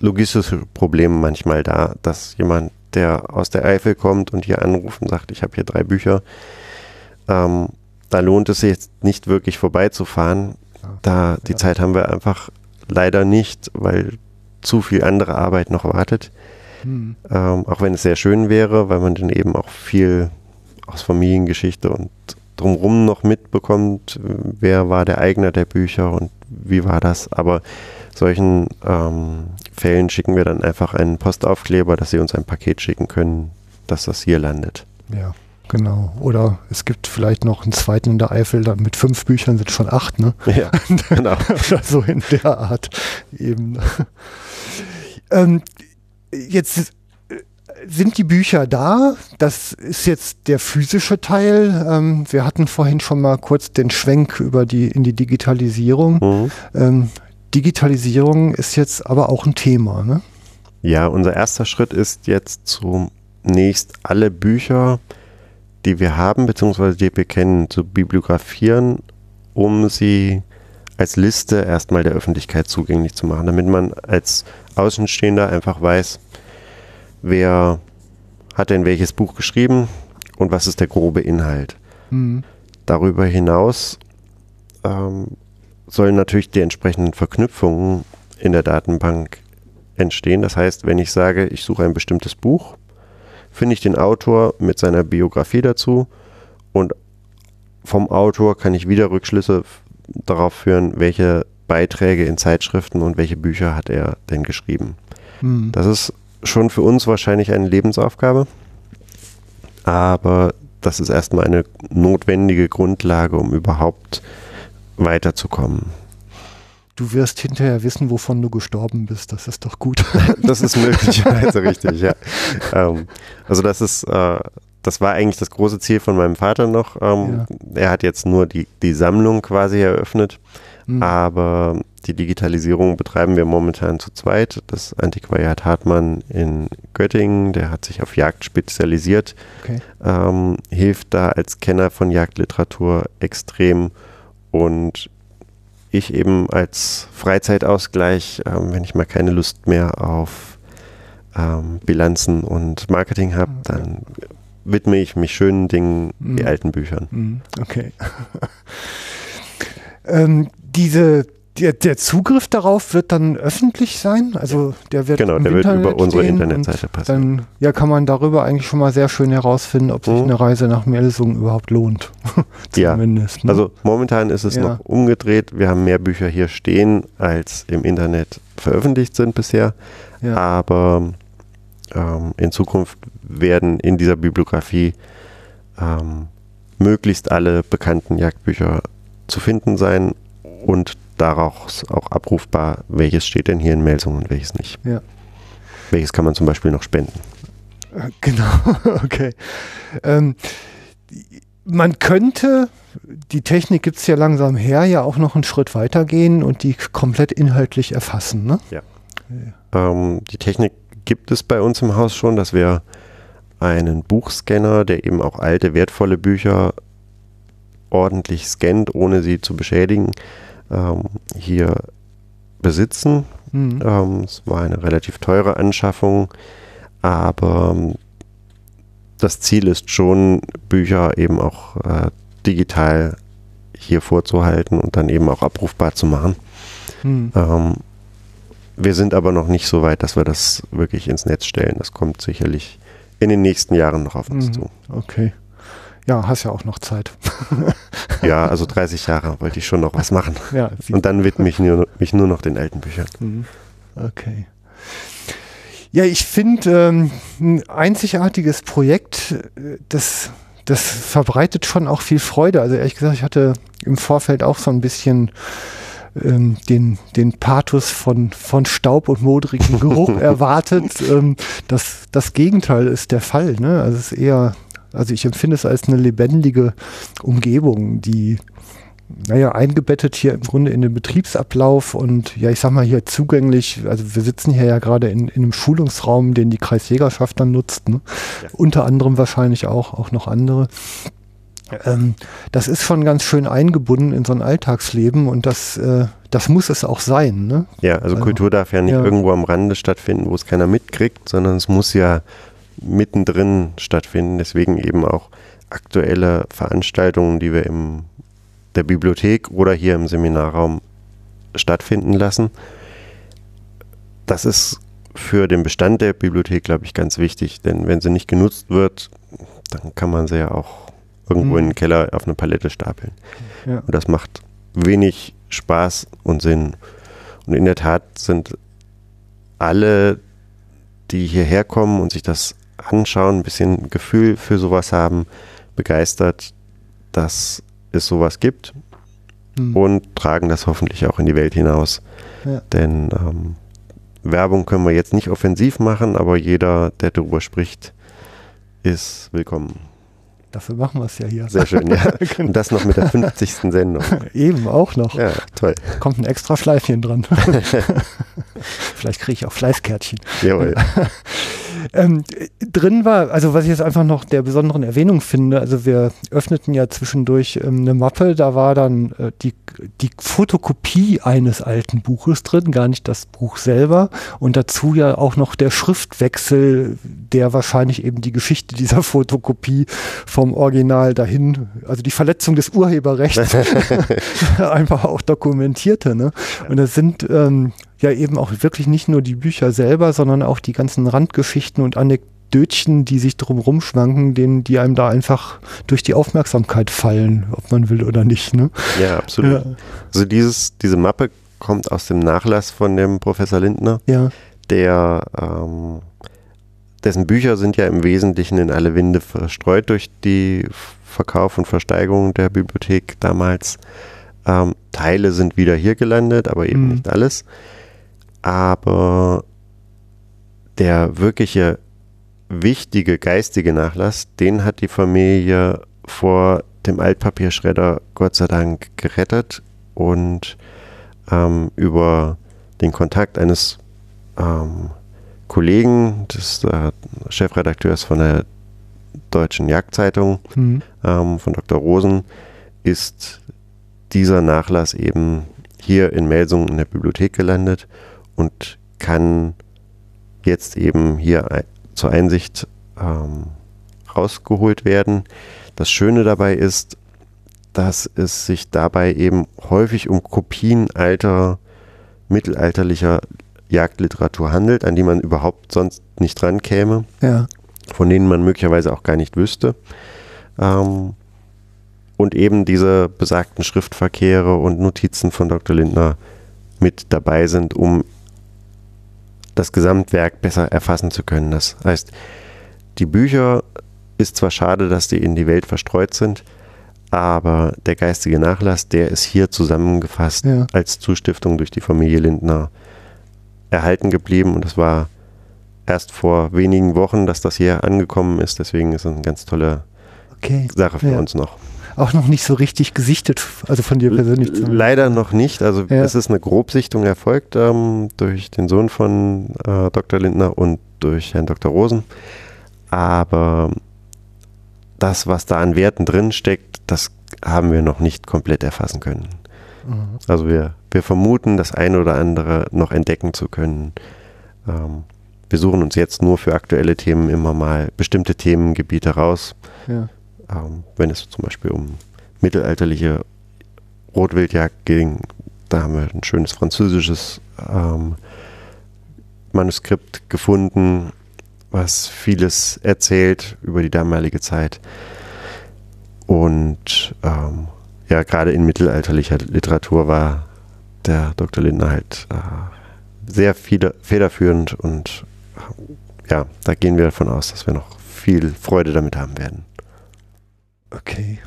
logistische Problem manchmal da, dass jemand, der aus der Eifel kommt und hier anruft und sagt, ich habe hier drei Bücher, ähm, da lohnt es sich jetzt nicht wirklich vorbeizufahren. Da die Ja. Zeit haben wir einfach leider nicht, weil zu viel andere Arbeit noch wartet. Hm. Ähm, auch wenn es sehr schön wäre, weil man dann eben auch viel aus Familiengeschichte und drumherum noch mitbekommt, wer war der Eigner der Bücher und wie war das. Aber solchen ähm, Fällen schicken wir dann einfach einen Postaufkleber, dass sie uns ein Paket schicken können, dass das hier landet. Ja, genau. Oder es gibt vielleicht noch einen zweiten in der Eifel, dann mit fünf Büchern sind schon acht, ne? Ja, genau. Oder so in der Art eben. ähm, jetzt äh, sind die Bücher da. Das ist jetzt der physische Teil. Ähm, wir hatten vorhin schon mal kurz den Schwenk über die in die Digitalisierung. Mhm. Ähm, Digitalisierung ist jetzt aber auch ein Thema, ne? Ja, unser erster Schritt ist jetzt zunächst alle Bücher, die wir haben, beziehungsweise die wir kennen, zu bibliografieren um sie als Liste erstmal der Öffentlichkeit zugänglich zu machen, damit man als Außenstehender einfach weiß, wer hat denn welches Buch geschrieben und was ist der grobe Inhalt. Mhm. Darüber hinaus ähm, sollen natürlich die entsprechenden Verknüpfungen in der Datenbank entstehen. Das heißt, wenn ich sage, ich suche ein bestimmtes Buch, finde ich den Autor mit seiner Biografie dazu und vom Autor kann ich wieder Rückschlüsse darauf führen, welche Beiträge in Zeitschriften und welche Bücher hat er denn geschrieben. Mhm. Das ist schon für uns wahrscheinlich eine Lebensaufgabe, aber das ist erstmal eine notwendige Grundlage, um überhaupt weiterzukommen. Du wirst hinterher wissen, wovon du gestorben bist. Das ist doch gut. das ist möglicherweise richtig, ja. Ähm, also das ist, äh, das war eigentlich das große Ziel von meinem Vater noch. Ähm, ja. Er hat jetzt nur die, die Sammlung quasi eröffnet, mhm. aber die Digitalisierung betreiben wir momentan zu zweit. Das Antiquariat Hartmann in Göttingen, der hat sich auf Jagd spezialisiert, okay. ähm, hilft da als Kenner von Jagdliteratur extrem und ich eben als Freizeitausgleich, ähm, wenn ich mal keine Lust mehr auf ähm, Bilanzen und Marketing habe, okay. dann widme ich mich schönen Dingen wie mhm. alten Büchern. Mhm. Okay. ähm, diese der, der, Zugriff darauf wird dann öffentlich sein? Also der wird Genau, der wird über unsere Internetseite passieren. Dann ja, kann man darüber eigentlich schon mal sehr schön herausfinden, ob sich mhm. eine Reise nach Melsungen überhaupt lohnt. Zumindest. Ja. Ne? Also momentan ist es ja. noch umgedreht. Wir haben mehr Bücher hier stehen, als im Internet veröffentlicht sind bisher. Ja. Aber ähm, in Zukunft werden in dieser Bibliografie ähm, möglichst alle bekannten Jagdbücher zu finden sein und daraus auch abrufbar, welches steht denn hier in Melsungen und welches nicht. Ja. Welches kann man zum Beispiel noch spenden. Äh, genau, okay. Ähm, man könnte, die Technik gibt es ja langsam her, ja auch noch einen Schritt weiter gehen und die komplett inhaltlich erfassen. Ne? Ja. ja. Ähm, die Technik gibt es bei uns im Haus schon, dass wir einen Buchscanner, der eben auch alte, wertvolle Bücher ordentlich scannt, ohne sie zu beschädigen, ähm, hier besitzen. Mhm. Ähm, es war eine relativ teure Anschaffung, aber ähm, das Ziel ist schon, Bücher eben auch äh, digital hier vorzuhalten und dann eben auch abrufbar zu machen. Mhm. Ähm, wir sind aber noch nicht so weit, dass wir das wirklich ins Netz stellen. Das kommt sicherlich in den nächsten Jahren noch auf uns mhm. zu. Okay. Ja, hast ja auch noch Zeit. ja, also 30 Jahre wollte ich schon noch was machen. Ja, Und dann widme ich nur, mich nur noch den alten Büchern. Mhm. Okay. Ja, ich finde ähm, ein einzigartiges Projekt, äh, das, das verbreitet schon auch viel Freude. Also ehrlich gesagt, ich hatte im Vorfeld auch so ein bisschen ähm, den, den Pathos von, von Staub und modrigem Geruch erwartet. Ähm, das, das Gegenteil ist der Fall. Ne? Also es ist eher also ich empfinde es als eine lebendige Umgebung, die naja, eingebettet hier im Grunde in den Betriebsablauf und ja, ich sag mal hier zugänglich, also wir sitzen hier ja gerade in, in einem Schulungsraum, den die Kreisjägerschaft dann nutzt, ne? ja. unter anderem wahrscheinlich auch, auch noch andere. Ähm, das ist schon ganz schön eingebunden in so ein Alltagsleben und das, äh, das muss es auch sein. Ne? Ja, also, also Kultur darf ja nicht ja. irgendwo am Rande stattfinden, wo es keiner mitkriegt, sondern es muss ja mittendrin stattfinden. Deswegen eben auch aktuelle Veranstaltungen, die wir in der Bibliothek oder hier im Seminarraum stattfinden lassen. Das ist für den Bestand der Bibliothek, glaube ich, ganz wichtig, denn wenn sie nicht genutzt wird, dann kann man sie ja auch irgendwo mhm. in den Keller auf eine Palette stapeln. Ja. Und das macht wenig Spaß und Sinn. Und in der Tat sind alle, die hierher kommen und sich das anschauen, ein bisschen Gefühl für sowas haben, begeistert, dass es sowas gibt mhm. und tragen das hoffentlich auch in die Welt hinaus. Ja. Denn ähm, Werbung können wir jetzt nicht offensiv machen, aber jeder, der darüber spricht, ist willkommen. Dafür machen wir es ja hier. Sehr schön, ja. Und das noch mit der 50. Sendung. Eben, auch noch. Ja, toll. Kommt ein extra Schleifchen dran. Vielleicht kriege ich auch Fleißkärtchen. Jawohl. Ähm, drin war, also was ich jetzt einfach noch der besonderen Erwähnung finde, also wir öffneten ja zwischendurch ähm, eine Mappe, da war dann äh, die, die Fotokopie eines alten Buches drin, gar nicht das Buch selber und dazu ja auch noch der Schriftwechsel, der wahrscheinlich eben die Geschichte dieser Fotokopie vom Original dahin, also die Verletzung des Urheberrechts einfach auch dokumentierte. Ne? Und das sind ähm, ja eben auch wirklich nicht nur die Bücher selber, sondern auch die ganzen Randgeschichten und Anekdötchen, die sich drumherum schwanken, denen, die einem da einfach durch die Aufmerksamkeit fallen, ob man will oder nicht. Ne? Ja, absolut. Ja. Also dieses, diese Mappe kommt aus dem Nachlass von dem Professor Lindner, ja. der ähm, dessen Bücher sind ja im Wesentlichen in alle Winde verstreut durch die Verkauf und Versteigerung der Bibliothek damals. Ähm, Teile sind wieder hier gelandet, aber eben mhm. nicht alles. Aber der wirkliche wichtige geistige Nachlass, den hat die Familie vor dem Altpapierschredder Gott sei Dank gerettet und ähm, über den Kontakt eines ähm, Kollegen, des äh, Chefredakteurs von der Deutschen Jagdzeitung, mhm. ähm, von Dr. Rosen, ist dieser Nachlass eben hier in Melsungen in der Bibliothek gelandet und kann jetzt eben hier zur Einsicht ähm, rausgeholt werden. Das Schöne dabei ist, dass es sich dabei eben häufig um Kopien alter mittelalterlicher Jagdliteratur handelt, an die man überhaupt sonst nicht dran käme, ja. von denen man möglicherweise auch gar nicht wüsste. Ähm, und eben diese besagten Schriftverkehre und Notizen von Dr. Lindner mit dabei sind, um das Gesamtwerk besser erfassen zu können. Das heißt, die Bücher ist zwar schade, dass die in die Welt verstreut sind, aber der geistige Nachlass, der ist hier zusammengefasst ja. als Zustiftung durch die Familie Lindner erhalten geblieben und es war erst vor wenigen Wochen, dass das hier angekommen ist. Deswegen ist es eine ganz tolle okay. Sache für ja. uns noch auch noch nicht so richtig gesichtet, also von dir persönlich. Leider noch nicht. Also ja. es ist eine Grobsichtung erfolgt ähm, durch den Sohn von äh, Dr. Lindner und durch Herrn Dr. Rosen. Aber das, was da an Werten drin steckt, das haben wir noch nicht komplett erfassen können. Mhm. Also wir, wir vermuten, das eine oder andere noch entdecken zu können. Ähm, wir suchen uns jetzt nur für aktuelle Themen immer mal bestimmte Themengebiete raus. Ja ähm, wenn es zum Beispiel um mittelalterliche Rotwildjagd ging, da haben wir ein schönes französisches ähm, Manuskript gefunden, was vieles erzählt über die damalige Zeit. Und ähm, ja, gerade in mittelalterlicher Literatur war der Dr. Lindner halt äh, sehr federführend und äh, ja, da gehen wir davon aus, dass wir noch viel Freude damit haben werden. Okay.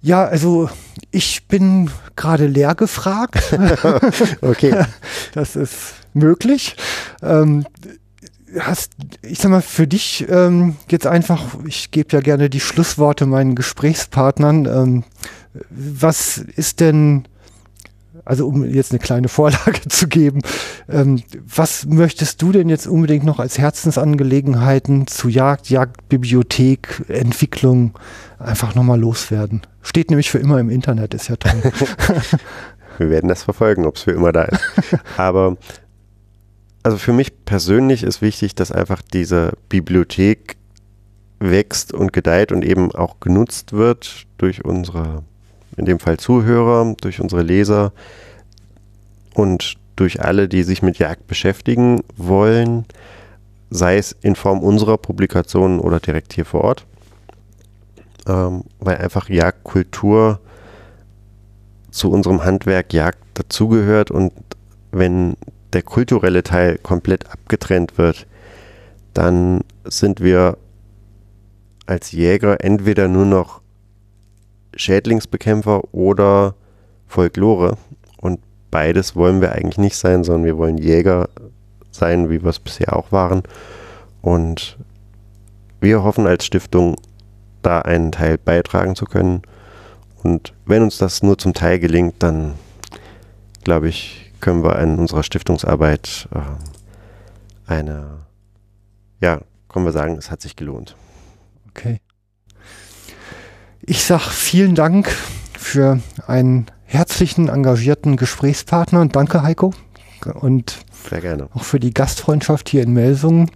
Ja, also ich bin gerade leer gefragt. okay. Das ist möglich. Ähm, hast, ich sag mal, für dich ähm, jetzt einfach, ich gebe ja gerne die Schlussworte meinen Gesprächspartnern. Ähm, was ist denn also um jetzt eine kleine Vorlage zu geben, ähm, was möchtest du denn jetzt unbedingt noch als Herzensangelegenheiten zu Jagd, Jagdbibliothek, Entwicklung einfach nochmal loswerden? Steht nämlich für immer im Internet, ist ja toll. Wir werden das verfolgen, ob es für immer da ist. Aber also für mich persönlich ist wichtig, dass einfach diese Bibliothek wächst und gedeiht und eben auch genutzt wird durch unsere in dem Fall Zuhörer, durch unsere Leser und durch alle, die sich mit Jagd beschäftigen wollen, sei es in Form unserer Publikationen oder direkt hier vor Ort, ähm, weil einfach Jagdkultur zu unserem Handwerk Jagd dazugehört und wenn der kulturelle Teil komplett abgetrennt wird, dann sind wir als Jäger entweder nur noch Schädlingsbekämpfer oder Folklore. Und beides wollen wir eigentlich nicht sein, sondern wir wollen Jäger sein, wie wir es bisher auch waren. Und wir hoffen als Stiftung, da einen Teil beitragen zu können. Und wenn uns das nur zum Teil gelingt, dann glaube ich, können wir in unserer Stiftungsarbeit äh, eine, ja, können wir sagen, es hat sich gelohnt. Okay. Ich sage vielen Dank für einen herzlichen, engagierten Gesprächspartner. Und danke, Heiko. Und auch für die Gastfreundschaft hier in Melsungen.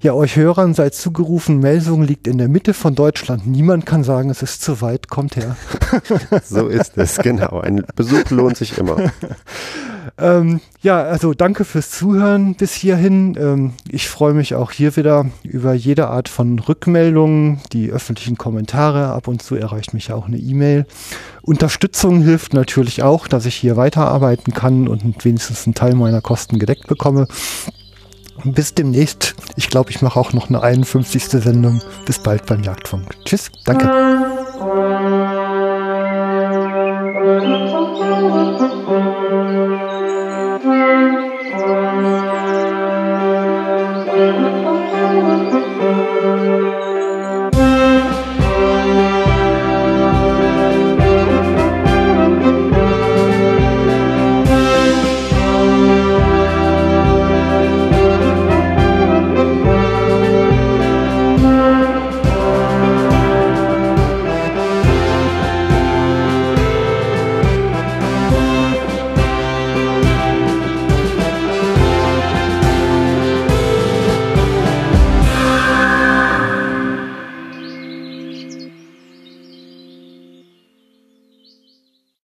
Ja, euch Hörern seid zugerufen, Melsungen liegt in der Mitte von Deutschland. Niemand kann sagen, es ist zu weit. Kommt her. So ist es, genau. Ein Besuch lohnt sich immer. Ähm, ja, also danke fürs Zuhören bis hierhin. Ähm, ich freue mich auch hier wieder über jede Art von Rückmeldungen, die öffentlichen Kommentare. Ab und zu erreicht mich auch eine E-Mail. Unterstützung hilft natürlich auch, dass ich hier weiterarbeiten kann und wenigstens einen Teil meiner Kosten gedeckt bekomme. Bis demnächst. Ich glaube, ich mache auch noch eine 51. Sendung. Bis bald beim Jagdfunk. Tschüss. Danke.